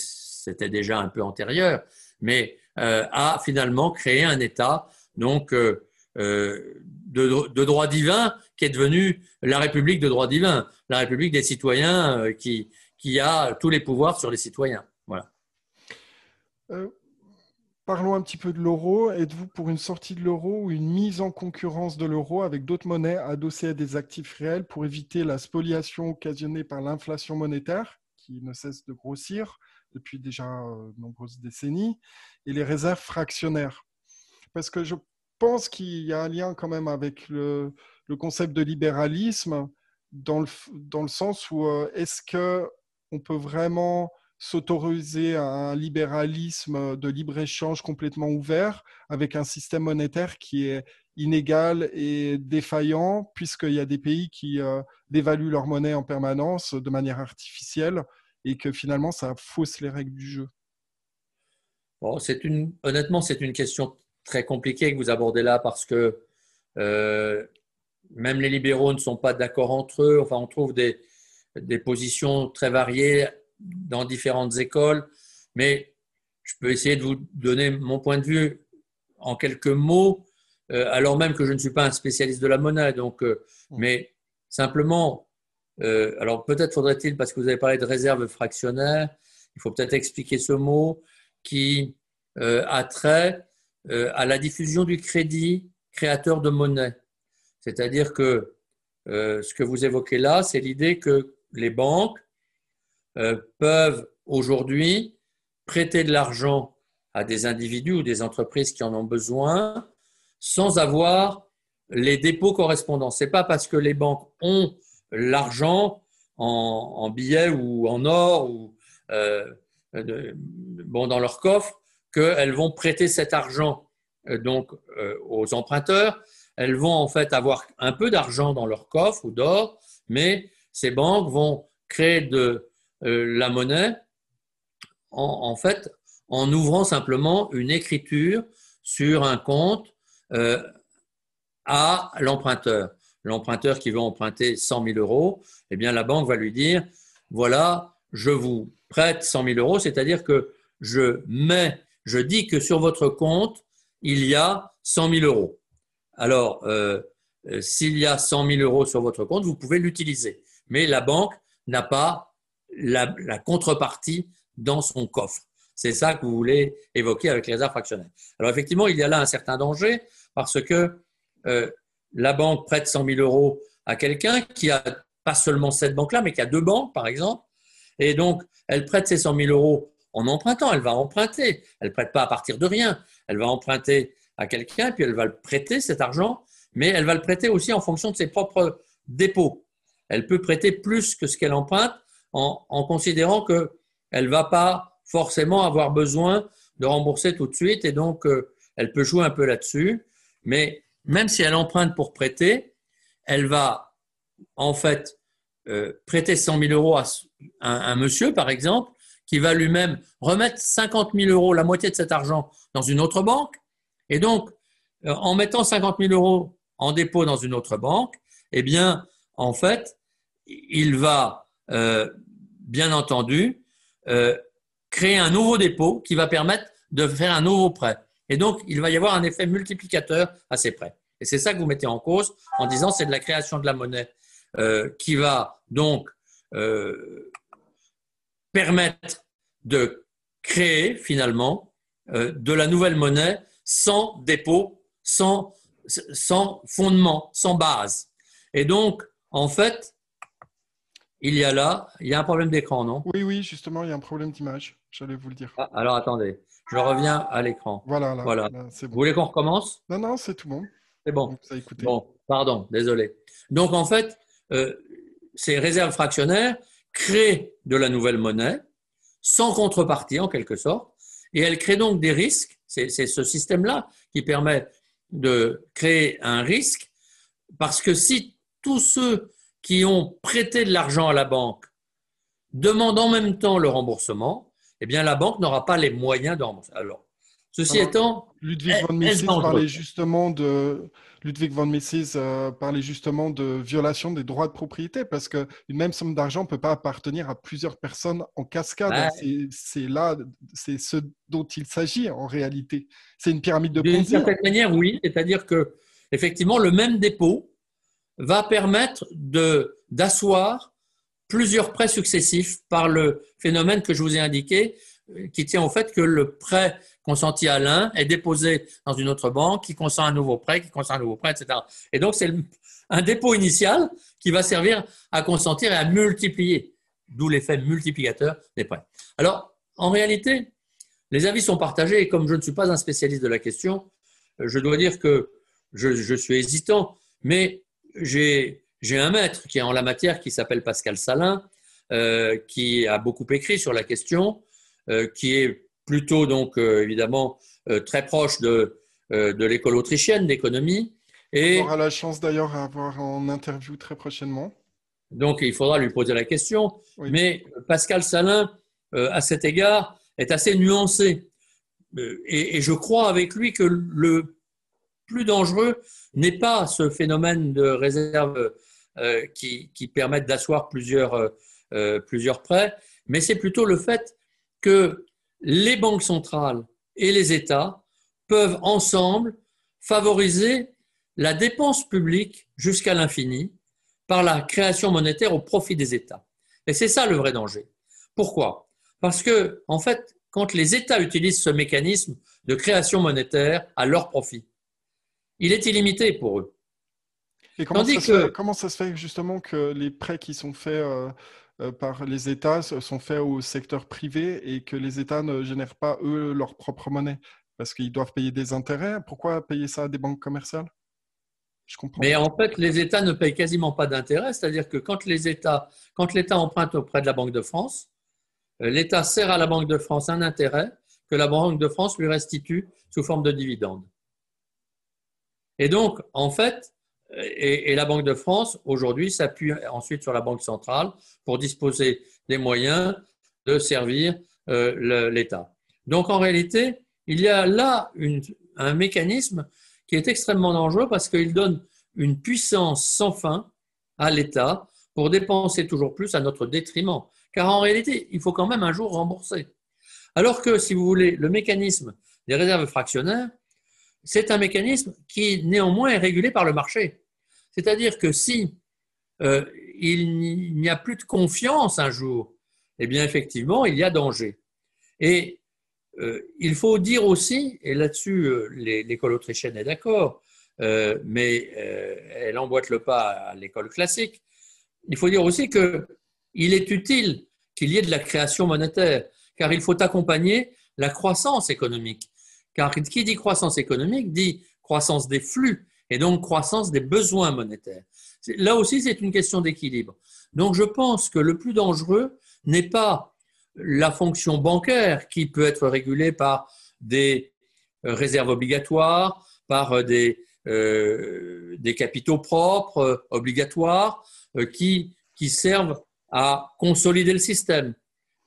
c'était déjà un peu antérieur, mais euh, a finalement créé un État donc euh, euh, de, droit divin qui est devenu la République de droit divin, la République des citoyens qui, qui a tous les pouvoirs sur les citoyens. Voilà. Parlons un petit peu de l'euro. Êtes-vous pour une sortie de l'euro ou une mise en concurrence de l'euro avec d'autres monnaies adossées à des actifs réels pour éviter la spoliation occasionnée par l'inflation monétaire qui ne cesse de grossir? Depuis déjà de nombreuses décennies, et les réserves fractionnaires. Parce que je pense qu'il y a un lien quand même avec le, concept de libéralisme, dans le, dans le sens où est-ce qu'on peut vraiment s'autoriser un libéralisme de libre-échange complètement ouvert avec un système monétaire qui est inégal et défaillant, puisqu'il y a des pays qui dévaluent leur monnaie en permanence de manière artificielle et que finalement ça fausse les règles du jeu bon, c'est une, Honnêtement, c'est une question très compliquée que vous abordez là parce que euh, même les libéraux ne sont pas d'accord entre eux. Enfin, on trouve des, des positions très variées dans différentes écoles, mais je peux essayer de vous donner mon point de vue en quelques mots, euh, alors même que je ne suis pas un spécialiste de la monnaie. Donc, euh, mmh. mais simplement, euh, alors peut-être faudrait-il, parce que vous avez parlé de réserve fractionnaire, il faut peut-être expliquer ce mot qui euh, a trait euh, à la diffusion du crédit créateur de monnaie. C'est-à-dire que ce que vous évoquez là, c'est l'idée que les banques peuvent aujourd'hui prêter de l'argent à des individus ou des entreprises qui en ont besoin sans avoir les dépôts correspondants. Ce n'est pas parce que les banques ont l'argent en, billets ou en or ou euh, dans leur coffre qu'elles vont prêter cet argent euh, donc euh, aux emprunteurs. Elles vont en fait avoir un peu d'argent dans leur coffre ou d'or, mais ces banques vont créer de la monnaie en ouvrant simplement une écriture sur un compte à l'emprunteur l'emprunteur qui veut emprunter 100 000 euros, eh bien la banque va lui dire, voilà, je vous prête 100 000 euros, c'est-à-dire que je mets, je dis que sur votre compte, il y a 100 000 euros. Alors, euh, euh, s'il y a 100 000 euros sur votre compte, vous pouvez l'utiliser. Mais la banque n'a pas la, contrepartie dans son coffre. C'est ça que vous voulez évoquer avec les réserves fractionnelles. Alors, effectivement, il y a là un certain danger parce que euh, la banque prête 100 000 euros à quelqu'un qui a pas seulement cette banque-là, mais qui a deux banques, par exemple. Et donc, elle prête ces 100 000 euros en empruntant. Elle va emprunter. Elle ne prête pas à partir de rien. Elle va emprunter à quelqu'un, puis elle va le prêter, cet argent, mais elle va le prêter aussi en fonction de ses propres dépôts. Elle peut prêter plus que ce qu'elle emprunte en, en considérant qu'elle ne va pas forcément avoir besoin de rembourser tout de suite, et donc euh, elle peut jouer un peu là-dessus. Mais même si elle emprunte pour prêter, elle va en fait euh, prêter 100 000 euros à un, monsieur, par exemple, qui va lui-même remettre 50 000 euros, la moitié de cet argent, dans une autre banque. Et donc, euh, en mettant 50 000 euros en dépôt dans une autre banque, eh bien, en fait, il va, euh, bien entendu, créer un nouveau dépôt qui va permettre de faire un nouveau prêt. Et donc, il va y avoir un effet multiplicateur ces prêts. Et c'est ça que vous mettez en cause en disant c'est de la création de la monnaie euh, qui va donc euh, permettre de créer finalement euh, de la nouvelle monnaie sans dépôt, sans, sans fondement, sans base. Et donc, en fait, il y a là, il y a un problème d'écran, non? Oui, oui, justement, il y a un problème d'image. J'allais vous le dire. Ah, alors attendez, je reviens à l'écran. Voilà, voilà. Vous voulez qu'on recommence? Non, non, c'est tout bon. C'est bon. Bon, pardon, désolé. Donc en fait, euh, ces réserves fractionnaires créent de la nouvelle monnaie sans contrepartie en quelque sorte, et elles créent donc des risques. C'est ce système-là qui permet de créer un risque, parce que si tous ceux qui ont prêté de l'argent à la banque demandent en même temps le remboursement, eh bien la banque n'aura pas les moyens de rembourser. Alors, ceci étant, Ludwig von Mises parlait justement de Ludwig von Mises euh, parlait justement de violation des droits de propriété parce qu'une même somme d'argent ne peut pas appartenir à plusieurs personnes en cascade. C'est là, c'est ce dont il s'agit en réalité. C'est une pyramide de D'une certaine manière, oui. C'est-à-dire que effectivement, le même dépôt va permettre de d'asseoir plusieurs prêts successifs par le phénomène que je vous ai indiqué, euh, qui tient au fait que le prêt consenti à l'un est déposé dans une autre banque qui consent un nouveau prêt, qui consent un nouveau prêt, etc. Et donc, c'est un dépôt initial qui va servir à consentir et à multiplier, d'où l'effet multiplicateur des prêts. Alors, en réalité, les avis sont partagés et comme je ne suis pas un spécialiste de la question, je dois dire que je, suis hésitant, mais j'ai un maître qui est en la matière qui s'appelle Pascal Salin, euh, qui a beaucoup écrit sur la question, euh, qui est plutôt donc euh, évidemment très proche de, de l'école autrichienne d'économie. Et, On aura la chance d'ailleurs à avoir en interview très prochainement. Donc il faudra lui poser la question. Mais Pascal Salin, à cet égard, est assez nuancé. Et, je crois avec lui que le plus dangereux n'est pas ce phénomène de réserve qui, qui permettent d'asseoir plusieurs, plusieurs prêts, mais c'est plutôt le fait que les banques centrales et les États peuvent ensemble favoriser la dépense publique jusqu'à l'infini par la création monétaire au profit des États. Et c'est ça le vrai danger. Pourquoi? Parce que, en fait, quand les États utilisent ce mécanisme de création monétaire à leur profit, il est illimité pour eux. Et comment, ça, se fait, comment ça se fait justement que les prêts qui sont faits euh, euh, par les États sont faits au secteur privé et que les États ne génèrent pas, eux, leur propre monnaie? Parce qu'ils doivent payer des intérêts. Pourquoi payer ça à des banques commerciales? Je comprends. Mais en fait, les États ne payent quasiment pas d'intérêt. C'est-à-dire que quand les États, quand l'État emprunte auprès de la Banque de France, euh, l'État sert à la Banque de France un intérêt que la Banque de France lui restitue sous forme de dividendes. Et donc, en fait, et, la Banque de France, aujourd'hui, s'appuie ensuite sur la Banque centrale pour disposer des moyens de servir euh, l'État. Donc, en réalité, il y a là un mécanisme qui est extrêmement dangereux parce qu'il donne une puissance sans fin à l'État pour dépenser toujours plus à notre détriment. Car en réalité, il faut quand même un jour rembourser. Alors que, si vous voulez, le mécanisme des réserves fractionnaires, c'est un mécanisme qui néanmoins est régulé par le marché. C'est-à-dire que si euh, il n'y a plus de confiance un jour, eh bien effectivement, il y a danger. Et euh, il faut dire aussi, et là-dessus euh, l'école autrichienne est d'accord, mais elle emboîte le pas à l'école classique, il faut dire aussi qu'il est utile qu'il y ait de la création monétaire, car il faut accompagner la croissance économique. Car qui dit croissance économique dit croissance des flux et donc croissance des besoins monétaires. Là aussi, c'est une question d'équilibre. Donc je pense que le plus dangereux n'est pas la fonction bancaire qui peut être régulée par des euh, réserves obligatoires, par euh, des, euh, des capitaux propres obligatoires qui servent à consolider le système.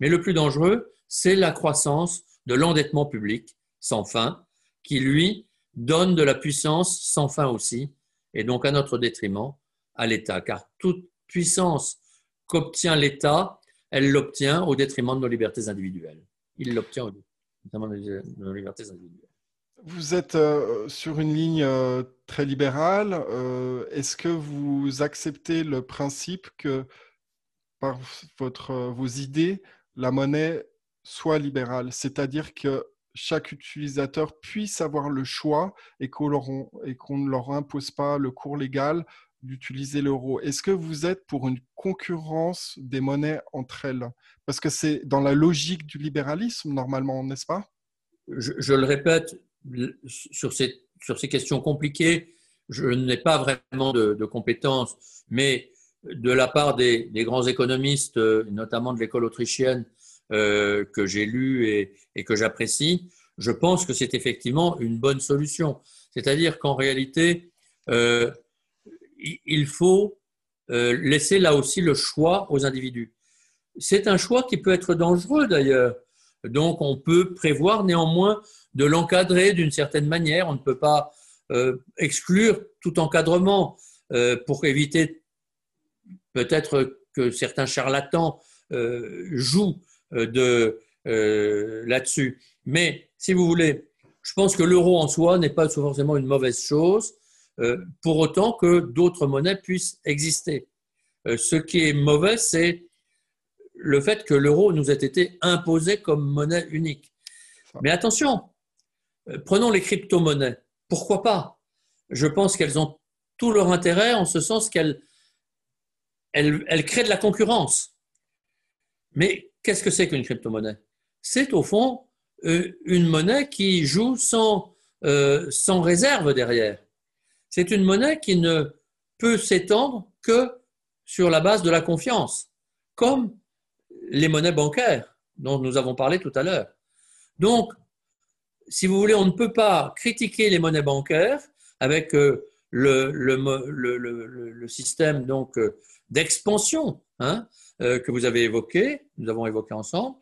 Mais le plus dangereux, c'est la croissance de l'endettement public sans fin, qui lui donne de la puissance sans fin aussi, et donc à notre détriment, à l'État. Car toute puissance qu'obtient l'État, elle l'obtient au détriment de nos libertés individuelles. Il l'obtient au détriment de nos libertés individuelles. Vous êtes euh, sur une ligne euh, très libérale. Euh, est-ce que vous acceptez le principe que par votre, vos idées, la monnaie soit libérale, c'est-à-dire que chaque utilisateur puisse avoir le choix et qu'on ne leur impose pas le cours légal d'utiliser l'euro. Est-ce que vous êtes pour une concurrence des monnaies entre elles? Parce que c'est dans la logique du libéralisme, normalement, n'est-ce pas? Je, le répète, sur ces, questions compliquées, je n'ai pas vraiment de, compétences, mais de la part des, grands économistes, notamment de l'école autrichienne, euh, que j'ai lu et, que j'apprécie, je pense que c'est effectivement une bonne solution. C'est-à-dire qu'en réalité, euh, il faut euh, laisser là aussi le choix aux individus. C'est un choix qui peut être dangereux d'ailleurs. Donc on peut prévoir néanmoins de l'encadrer d'une certaine manière. On ne peut pas exclure tout encadrement pour éviter peut-être que certains charlatans jouent de, euh, là-dessus. Mais si vous voulez, je pense que l'euro en soi n'est pas forcément une mauvaise chose, euh, pour autant que d'autres monnaies puissent exister. ce qui est mauvais, c'est le fait que l'euro nous ait été imposé comme monnaie unique. Mais attention, prenons les crypto-monnaies. Pourquoi pas? Je pense qu'elles ont tout leur intérêt en ce sens qu'elles elles créent de la concurrence. Mais Qu'est-ce que c'est qu'une crypto-monnaie? C'est au fond euh, une monnaie qui joue sans, euh, sans réserve derrière. C'est une monnaie qui ne peut s'étendre que sur la base de la confiance, comme les monnaies bancaires dont nous avons parlé tout à l'heure. Donc, si vous voulez, on ne peut pas critiquer les monnaies bancaires avec euh, le, système d'expansion hein, que vous avez évoqué, nous avons évoqué ensemble,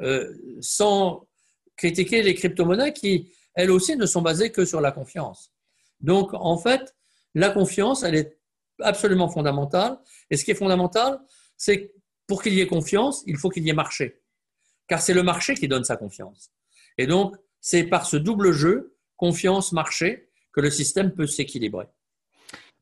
euh, sans critiquer les crypto-monnaies qui, elles aussi, ne sont basées que sur la confiance. Donc, en fait, la confiance, elle est absolument fondamentale. Et ce qui est fondamental, c'est pour qu'il y ait confiance, il faut qu'il y ait marché. Car c'est le marché qui donne sa confiance. Et donc, c'est par ce double jeu, confiance-marché, que le système peut s'équilibrer.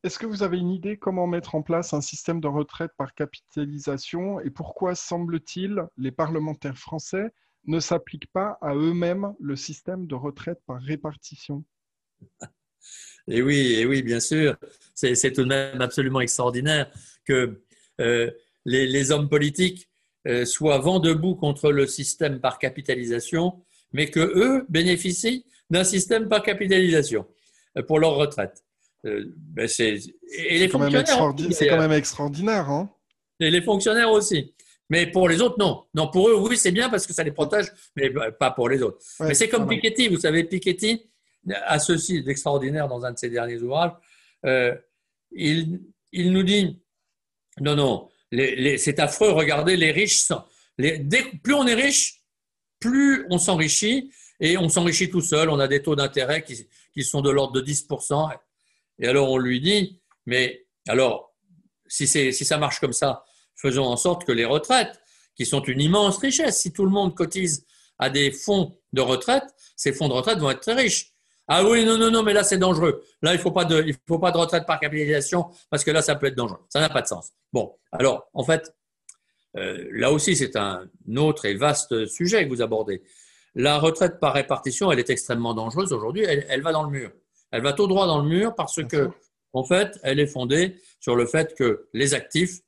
Est-ce que vous avez une idée comment mettre en place un système de retraite par capitalisation et pourquoi, semble-t-il, les parlementaires français ne s'appliquent pas à eux-mêmes le système de retraite par répartition? Et oui, et oui, bien sûr. C'est tout de même absolument extraordinaire que euh, les, hommes politiques euh, soient vent debout contre le système par capitalisation, mais que eux bénéficient d'un système par capitalisation euh, pour leur retraite. Euh, ben, c'est quand, même extraordinaire. Hein et les fonctionnaires aussi. Mais pour les autres, non. Non, pour eux, oui, c'est bien parce que ça les protège, mais pas pour les autres. mais c'est comme Piketty. Vous savez, Piketty a ceci d'extraordinaire dans un de ses derniers ouvrages. Euh, il, il, nous dit non, non, c'est affreux. Regardez, les riches, les, plus on est riche, plus on s'enrichit et on s'enrichit tout seul. On a des taux d'intérêt qui, qui sont de l'ordre de 10%. Et alors on lui dit, mais alors, si, ça marche comme ça, faisons en sorte que les retraites, qui sont une immense richesse, si tout le monde cotise à des fonds de retraite, ces fonds de retraite vont être très riches. Ah oui, non, non, non, mais là, c'est dangereux. Là, il ne faut, pas de, faut pas de retraite par capitalisation parce que là, ça peut être dangereux. Ça n'a pas de sens. Bon, alors, en fait, euh, là aussi, c'est un autre et vaste sujet que vous abordez. La retraite par répartition, elle est extrêmement dangereuse aujourd'hui. Elle, va dans le mur. Elle va tout droit dans le mur parce que, en fait, elle est fondée sur le fait que les actifs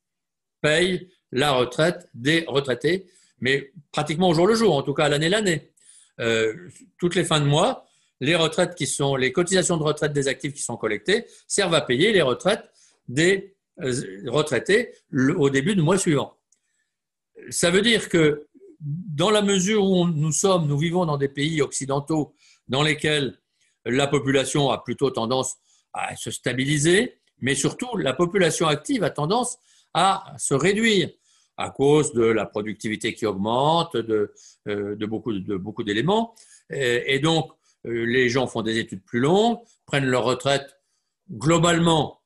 payent la retraite des retraités, mais pratiquement au jour le jour, en tout cas l'année l'année. Euh, toutes les fins de mois, les retraites qui sont, les cotisations de retraite des actifs qui sont collectées servent à payer les retraites des euh, retraités au début du mois suivant. Ça veut dire que dans la mesure où nous sommes, nous vivons dans des pays occidentaux dans lesquels la population a plutôt tendance à se stabiliser, mais surtout la population active a tendance à se réduire à cause de la productivité qui augmente, de, euh, beaucoup, d'éléments. Et, donc, euh, les gens font des études plus longues, prennent leur retraite globalement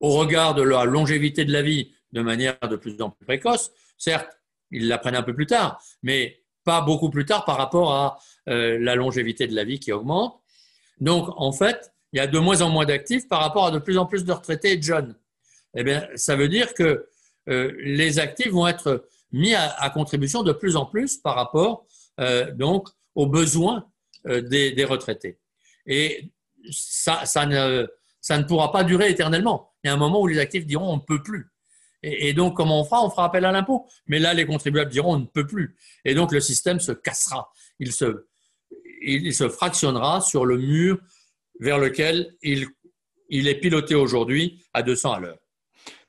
au regard de la longévité de la vie de manière de plus en plus précoce. Certes, ils l'apprennent un peu plus tard, mais pas beaucoup plus tard par rapport à euh, la longévité de la vie qui augmente. Donc, en fait, il y a de moins en moins d'actifs par rapport à de plus en plus de retraités et de jeunes. Eh bien, ça veut dire que euh, les actifs vont être mis à, contribution de plus en plus par rapport euh, donc aux besoins des, retraités. Et ça, ne, ça ne pourra pas durer éternellement. Il y a un moment où les actifs diront on ne peut plus. Et, donc, comment on fera? On fera appel à l'impôt. Mais là, les contribuables diront on ne peut plus. Et donc, le système se cassera. Il se, il se fractionnera sur le mur vers lequel il, il est piloté aujourd'hui à 200 à l'heure.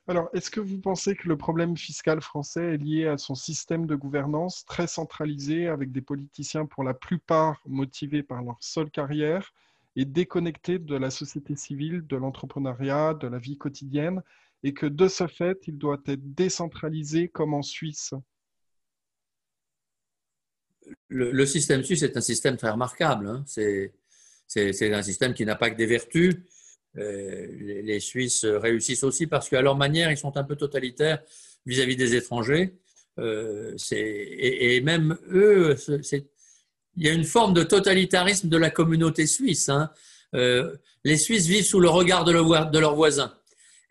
Alors, est-ce que vous pensez que le problème fiscal français est lié à son système de gouvernance très centralisé, avec des politiciens pour la plupart motivés par leur seule carrière et déconnectés de la société civile, de l'entrepreneuriat, de la vie quotidienne? Et que de ce fait, il doit être décentralisé comme en Suisse le, système suisse est un système très remarquable. Hein. C'est, un système qui n'a pas que des vertus. Euh, les, Suisses réussissent aussi parce qu'à leur manière, ils sont un peu totalitaires vis-à-vis des étrangers. Euh, et, même eux, il y a une forme de totalitarisme de la communauté suisse. Hein. Euh, les Suisses vivent sous le regard de, de leurs voisins.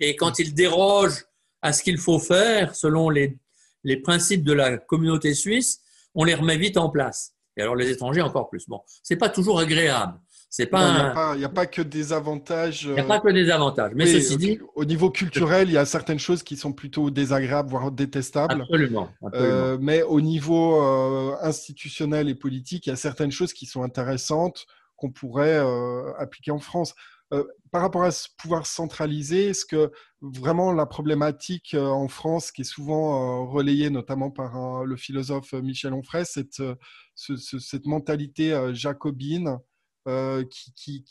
Et quand ils dérogent à ce qu'il faut faire, selon les, les principes de la communauté suisse, on les remet vite en place. Et alors les étrangers encore plus. Bon, c'est pas toujours agréable. C'est pas. Il n'y a, pas que des avantages. Il n'y a pas que des avantages. Mais ceci dit, au niveau culturel, il y a certaines choses qui sont plutôt désagréables, voire détestables. Absolument. Euh, mais au niveau euh, institutionnel et politique, il y a certaines choses qui sont intéressantes qu'on pourrait euh, appliquer en France. Euh, par rapport à ce pouvoir centralisé, est-ce que vraiment la problématique euh, en France, qui est souvent euh, relayée notamment par le philosophe Michel Onfray, cette, cette mentalité jacobine qui,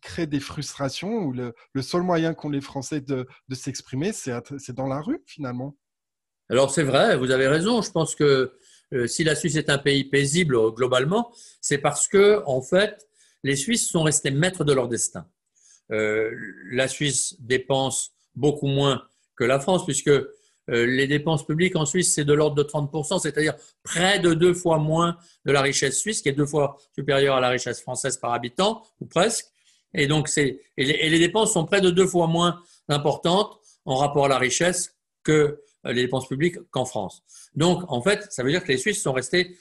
crée des frustrations, où le, seul moyen qu'ont les Français de, de s'exprimer, c'est dans la rue finalement? Alors c'est vrai, vous avez raison. Je pense que si la Suisse est un pays paisible globalement, c'est parce que en fait, les Suisses sont restés maîtres de leur destin. Euh, la Suisse dépense beaucoup moins que la France, puisque euh, les dépenses publiques en Suisse, c'est de l'ordre de 30%, c'est-à-dire près de deux fois moins de la richesse suisse, qui est deux fois supérieure à la richesse française par habitant, ou presque. Et donc, et les, dépenses sont près de deux fois moins importantes en rapport à la richesse que euh, les dépenses publiques qu'en France. Donc, en fait, ça veut dire que les Suisses sont restés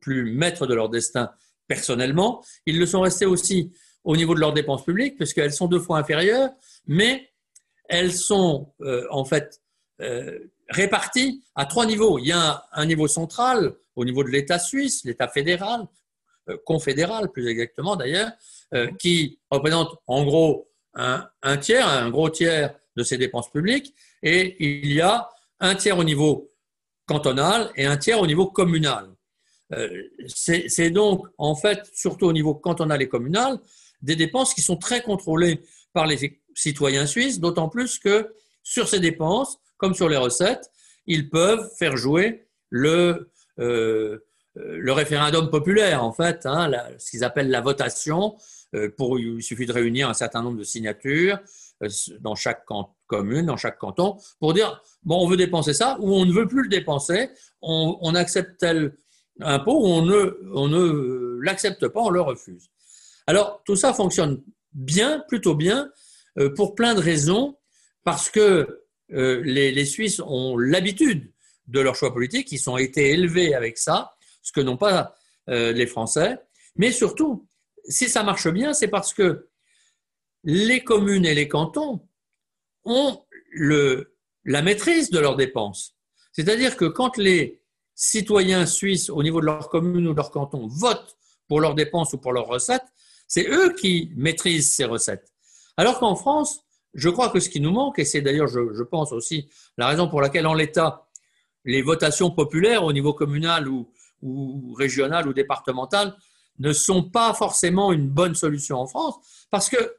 plus maîtres de leur destin personnellement. Ils le sont restés aussi au niveau de leurs dépenses publiques, puisqu'elles sont deux fois inférieures, mais elles sont euh, en fait euh, réparties à trois niveaux. Il y a un, niveau central au niveau de l'État suisse, l'État fédéral, euh, confédéral plus exactement d'ailleurs, qui représente en gros un, un, tiers, un gros tiers de ces dépenses publiques, et il y a un tiers au niveau cantonal et un tiers au niveau communal. C'est donc en fait surtout au niveau cantonal et communal des dépenses qui sont très contrôlées par les citoyens suisses, d'autant plus que sur ces dépenses, comme sur les recettes, ils peuvent faire jouer le, euh, référendum populaire, en fait, hein, ce qu'ils appellent la votation. Euh, pour, il suffit de réunir un certain nombre de signatures euh, dans chaque commune, dans chaque canton, pour dire, bon, on veut dépenser ça ou on ne veut plus le dépenser, on, accepte tel impôt, ne, on ne l'accepte pas, on le refuse. Alors, tout ça fonctionne bien, plutôt bien, euh, pour plein de raisons, parce que euh, les, Suisses ont l'habitude de leur choix politique, ils ont été élevés avec ça, ce que n'ont pas euh, les Français. Mais surtout, si ça marche bien, c'est parce que les communes et les cantons ont la maîtrise de leurs dépenses. C'est-à-dire que quand les citoyens suisses, au niveau de leur commune ou de leur canton, votent pour leurs dépenses ou pour leurs recettes, c'est eux qui maîtrisent ces recettes. Alors qu'en France, je crois que ce qui nous manque, et c'est d'ailleurs, je, pense aussi, la raison pour laquelle en l'État, les votations populaires au niveau communal ou, régional ou départemental ne sont pas forcément une bonne solution en France, parce que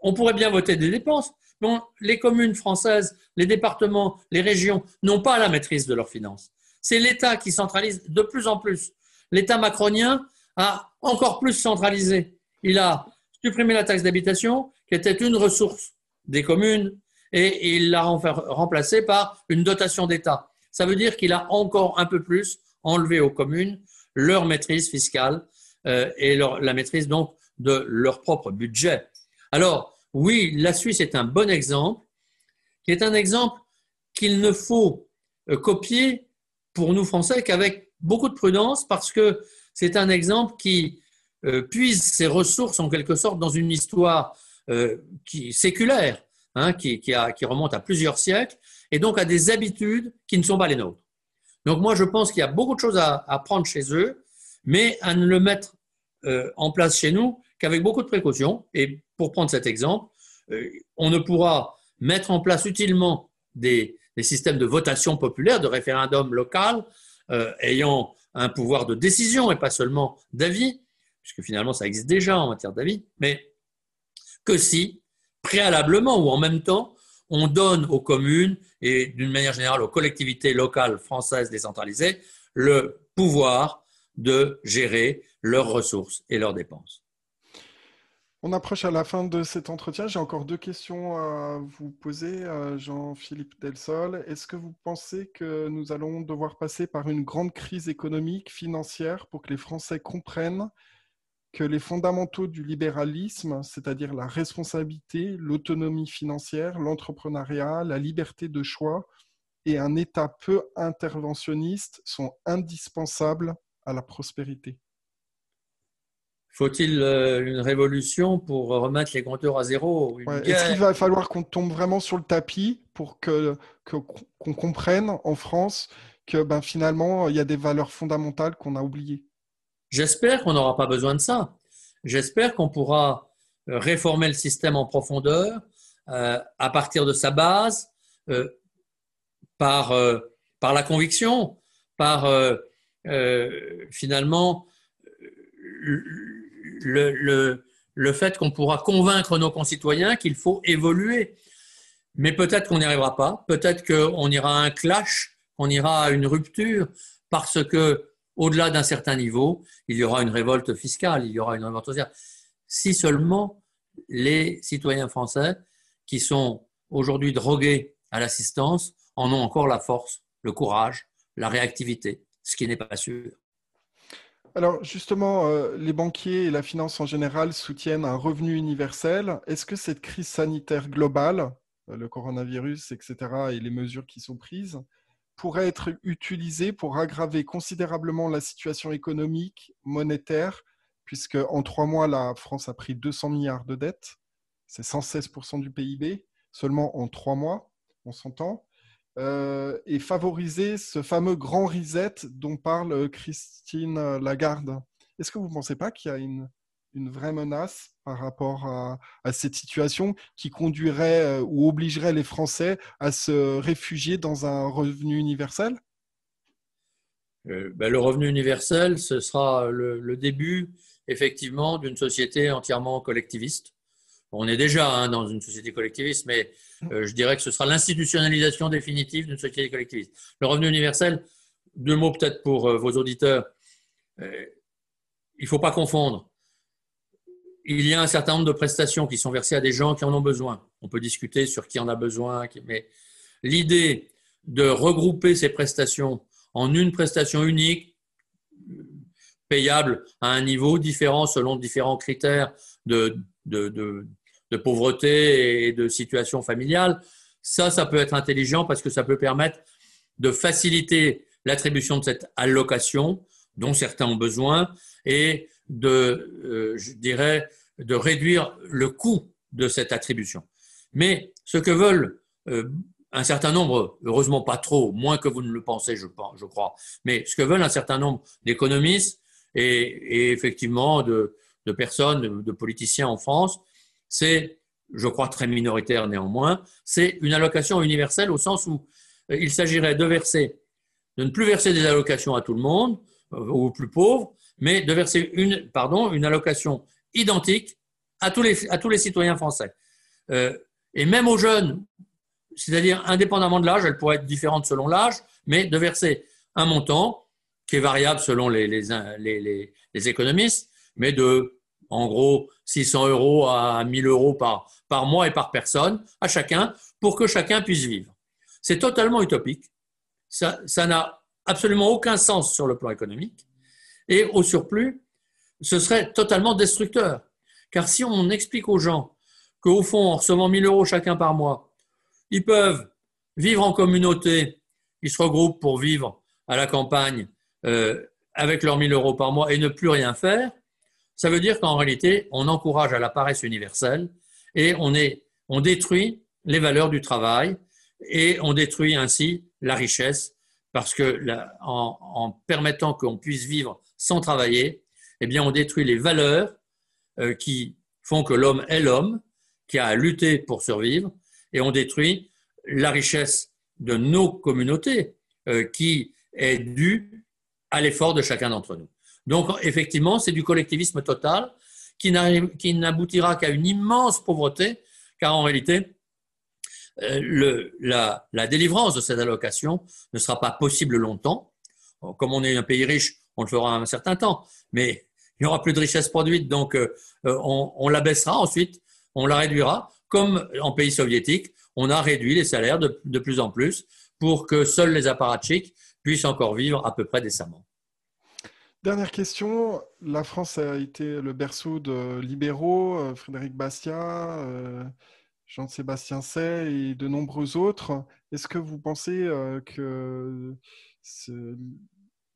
on pourrait bien voter des dépenses, mais les communes françaises, les départements, les régions n'ont pas la maîtrise de leurs finances. C'est l'État qui centralise de plus en plus. L'État macronien a encore plus centralisé. Il a supprimé la taxe d'habitation, qui était une ressource des communes, et il l'a remplacée par une dotation d'État. Ça veut dire qu'il a encore un peu plus enlevé aux communes leur maîtrise fiscale euh, et la maîtrise donc de leur propre budget. Alors, oui, la Suisse est un bon exemple, qui est un exemple qu'il ne faut euh, copier pour nous Français qu'avec beaucoup de prudence, parce que c'est un exemple qui puise ses ressources en quelque sorte dans une histoire euh, qui, séculaire, hein, qui, remonte à plusieurs siècles, et donc à des habitudes qui ne sont pas les nôtres. Donc moi, je pense qu'il y a beaucoup de choses à, prendre chez eux, mais à ne le mettre en place chez nous qu'avec beaucoup de précautions. Et pour prendre cet exemple, euh, on ne pourra mettre en place utilement des, systèmes de votation populaire, de référendum local, euh, ayant un pouvoir de décision et pas seulement d'avis, puisque finalement ça existe déjà en matière d'avis, mais que si, préalablement ou en même temps, on donne aux communes et d'une manière générale aux collectivités locales françaises décentralisées le pouvoir de gérer leurs ressources et leurs dépenses. On approche à la fin de cet entretien. J'ai encore deux questions à vous poser, Jean-Philippe Delsol. Est-ce que vous pensez que nous allons devoir passer par une grande crise économique, financière, pour que les Français comprennent que les fondamentaux du libéralisme, c'est-à-dire la responsabilité, l'autonomie financière, l'entrepreneuriat, la liberté de choix et un État peu interventionniste sont indispensables à la prospérité. Faut-il euh, une révolution pour remettre les compteurs à zéro? Est-ce qu'il va falloir qu'on tombe vraiment sur le tapis pour que qu'on comprenne en France que ben, finalement il y a des valeurs fondamentales qu'on a oubliées? J'espère qu'on n'aura pas besoin de ça. J'espère qu'on pourra euh, réformer le système en profondeur euh, à partir de sa base, par, par la conviction, par finalement le, le, fait qu'on pourra convaincre nos concitoyens qu'il faut évoluer. Mais peut-être qu'on n'y arrivera pas, peut-être qu'on ira à un clash, on ira à une rupture, parce que au-delà d'un certain niveau, il y aura une révolte fiscale, il y aura une révolte sociale. Si seulement les citoyens français qui sont aujourd'hui drogués à l'assistance en ont encore la force, le courage, la réactivité, ce qui n'est pas sûr. Alors justement, euh, les banquiers et la finance en général soutiennent un revenu universel. Est-ce que cette crise sanitaire globale, euh, le coronavirus, etc., et les mesures qui sont prises, pourrait être utilisée pour aggraver considérablement la situation économique, monétaire, puisque en trois mois, la France a pris 200 milliards de dettes, c'est 116% du PIB, seulement en trois mois, on s'entend. Euh, et favoriser ce fameux grand reset dont parle Christine Lagarde. Est-ce que vous ne pensez pas qu'il y a une, une, vraie menace par rapport à, cette situation qui conduirait euh, ou obligerait les Français à se réfugier dans un revenu universel? Ben, Le revenu universel, ce sera le début effectivement d'une société entièrement collectiviste on est déjà hein, dans une société collectiviste, mais euh, je dirais que ce sera l'institutionnalisation définitive d'une société collectiviste. Le revenu universel, deux mots peut-être pour euh, vos auditeurs. Euh, il ne faut pas confondre. Il y a un certain nombre de prestations qui sont versées à des gens qui en ont besoin. On peut discuter sur qui en a besoin, mais l'idée de regrouper ces prestations en une prestation unique, payables à un niveau différent selon différents critères de, pauvreté et de situation familiale. Ça, ça peut être intelligent parce que ça peut permettre de faciliter l'attribution de cette allocation dont certains ont besoin et de, euh, je dirais, de réduire le coût de cette attribution. Mais ce que veulent euh, un certain nombre, heureusement pas trop, moins que vous ne le pensez, je, je crois, mais ce que veulent un certain nombre d'économistes et, effectivement de, personnes, de, politiciens en France, c'est, je crois très minoritaire néanmoins, c'est une allocation universelle au sens où euh, il s'agirait de verser, de ne plus verser des allocations à tout le monde, aux plus pauvres, mais de verser une, pardon, une allocation identique à tous les, à tous les citoyens français. Euh, et même aux jeunes, c'est-à-dire indépendamment de l'âge, elle pourrait être différente selon l'âge, mais de verser un montant qui est variable selon les, les, les, économistes, mais de, en gros, 600 euros à 1000 euros par, par mois et par personne, à chacun, pour que chacun puisse vivre. C'est totalement utopique. Ça n'a absolument aucun sens sur le plan économique. Et au surplus, ce serait totalement destructeur. Car si on explique aux gens qu'au fond, en recevant 1000 euros chacun par mois, ils peuvent vivre en communauté, ils se regroupent pour vivre à la campagne euh, avec leurs 1000 euros par mois et ne plus rien faire, ça veut dire qu'en réalité, on encourage à la paresse universelle et on, est, on détruit les valeurs du travail et on détruit ainsi la richesse parce que en, en, permettant qu'on puisse vivre sans travailler, eh bien, on détruit les valeurs euh, qui font que l'homme est l'homme, qui a à lutter pour survivre, et on détruit la richesse de nos communautés, euh, qui est due à l'effort de chacun d'entre nous. Donc, effectivement, c'est du collectivisme total qui n'aboutira qu'à une immense pauvreté, car en réalité, euh, la, délivrance de cette allocation ne sera pas possible longtemps. Comme on est un pays riche, on le fera un certain temps, mais il n'y aura plus de richesse produite, donc euh, euh, on, la baissera ensuite, on la réduira, comme en pays soviétique, on a réduit les salaires de, plus en plus pour que seuls les apparatchiks puissent encore vivre à peu près décemment. Dernière question. La France a été le berceau de libéraux, Frédéric Bastiat, Jean-Sébastien Say et de nombreux autres. Est-ce que vous pensez euh, que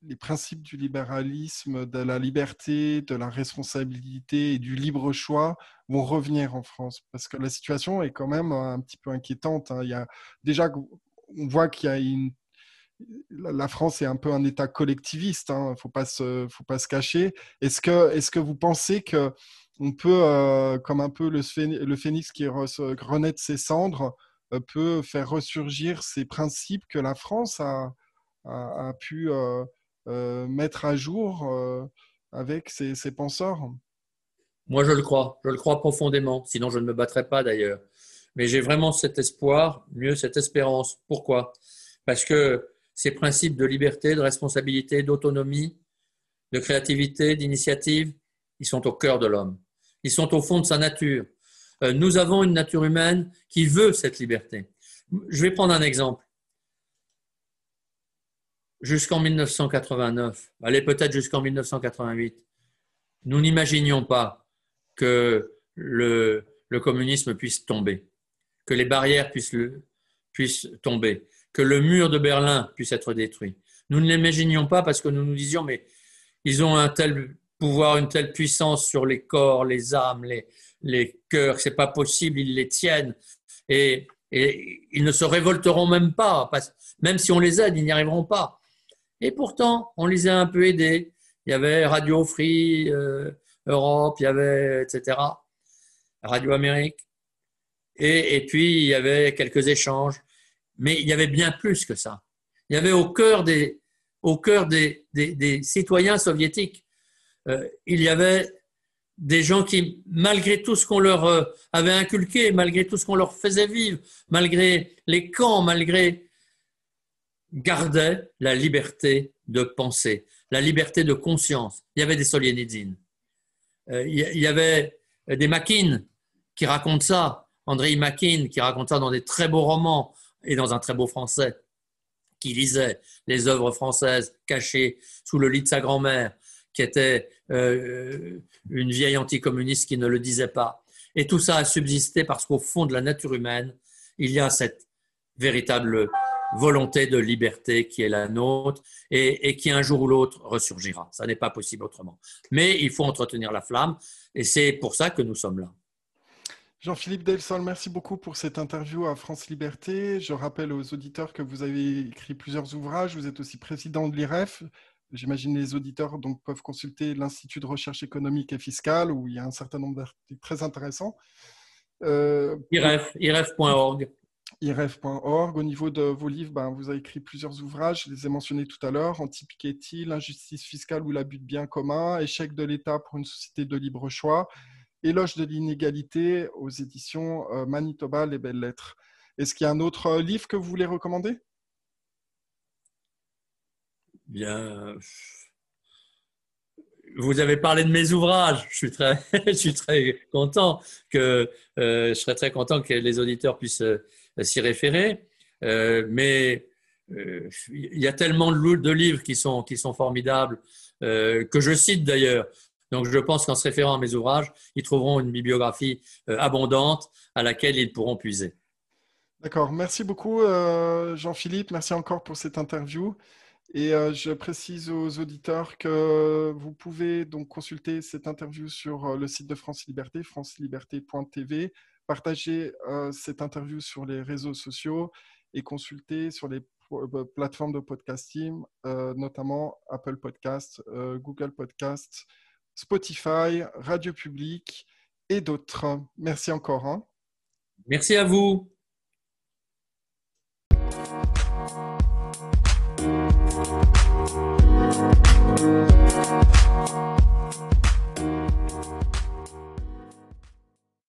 les principes du libéralisme, de la liberté, de la responsabilité et du libre choix vont revenir en France Parce que la situation est quand même un petit peu inquiétante. Hein. Il y a, déjà, on voit qu'il y a une la France est un peu un État collectiviste, il hein, ne faut pas se, faut pas se cacher. Est-ce que, est que vous pensez que on peut, euh, comme un peu le, phénix qui renaît de ses cendres, euh, peut faire ressurgir ces principes que la France a, pu euh, mettre à jour avec ses, penseurs Moi, je le crois. Je le crois profondément. Sinon, je ne me battrais pas d'ailleurs. Mais j'ai vraiment cet espoir, mieux cette espérance. Pourquoi? Parce que ces principes de liberté, de responsabilité, d'autonomie, de créativité, d'initiative, ils sont au cœur de l'homme. Ils sont au fond de sa nature. Euh, nous avons une nature humaine qui veut cette liberté. Je vais prendre un exemple. Jusqu'en 1989, allez peut-être jusqu'en 1988, nous n'imaginions pas que le, communisme puisse tomber, que les barrières puissent, puissent tomber, que le mur de Berlin puisse être détruit. Nous ne l'imaginions pas parce que nous nous disions, mais ils ont un tel pouvoir, une telle puissance sur les corps, les âmes, les, les cœurs, c'est pas possible, ils les tiennent. Et, et, ils ne se révolteront même pas, parce, même si on les aide, ils n'y arriveront pas. Et pourtant, on les a un peu aidés. Il y avait Radio Free euh, Europe, il y avait, etc., Radio Amérique. Et, puis, il y avait quelques échanges. Mais il y avait bien plus que ça. Il y avait au cœur des, au cœur des, des citoyens soviétiques euh, il y avait des gens qui, malgré tout ce qu'on leur euh, avait inculqué, malgré tout ce qu'on leur faisait vivre, malgré les camps, malgré, gardaient la liberté de penser, la liberté de conscience. Il y avait des Solzhenitsyn. Euh, il y avait des Makin qui racontent ça, André Makin qui raconte ça dans des très beaux romans et dans un très beau français, qui lisait les œuvres françaises cachées sous le lit de sa grand-mère, qui était euh, une vieille anticommuniste qui ne le disait pas. Et tout ça a subsisté parce qu'au fond de la nature humaine, il y a cette véritable volonté de liberté qui est la nôtre et, qui un jour ou l'autre ressurgira. Ça n'est pas possible autrement. Mais il faut entretenir la flamme et c'est pour ça que nous sommes là. Jean-Philippe Delsol, merci beaucoup pour cette interview à France Liberté. Je rappelle aux auditeurs que vous avez écrit plusieurs ouvrages. Vous êtes aussi président de l'IREF. J'imagine les auditeurs donc, peuvent consulter l'Institut de recherche économique et fiscale où il y a un certain nombre d'articles très intéressants. Euh, IREF, IREF.org. IREF.org. Au niveau de vos livres, ben, vous avez écrit plusieurs ouvrages, je les ai mentionnés tout à l'heure, Anti-Piketty, l'injustice fiscale ou l'abus de biens communs, Échec de l'État pour une société de libre choix, Éloge de l'inégalité aux éditions euh, Manitoba, les belles lettres. Est-ce qu'il y a un autre euh, livre que vous voulez recommander? Bien, vous avez parlé de mes ouvrages. Je suis très, je suis très content que euh, je serais très content que les auditeurs puissent s'y référer. mais il y a tellement de livres qui sont, formidables, que je cite d'ailleurs. Donc, je pense qu'en se référant à mes ouvrages, ils trouveront une bibliographie euh, abondante à laquelle ils pourront puiser. D'accord. Merci beaucoup, euh, Jean-Philippe. Merci encore pour cette interview. Et euh, je précise aux auditeurs que vous pouvez donc consulter cette interview sur le site de France Liberté, franceliberté.tv, partager cette interview sur les réseaux sociaux et consulter sur les plateformes de podcasting, notamment Apple Podcast, Google Podcast, Spotify, Radio Public et d'autres. Merci encore. Hein. Merci à vous.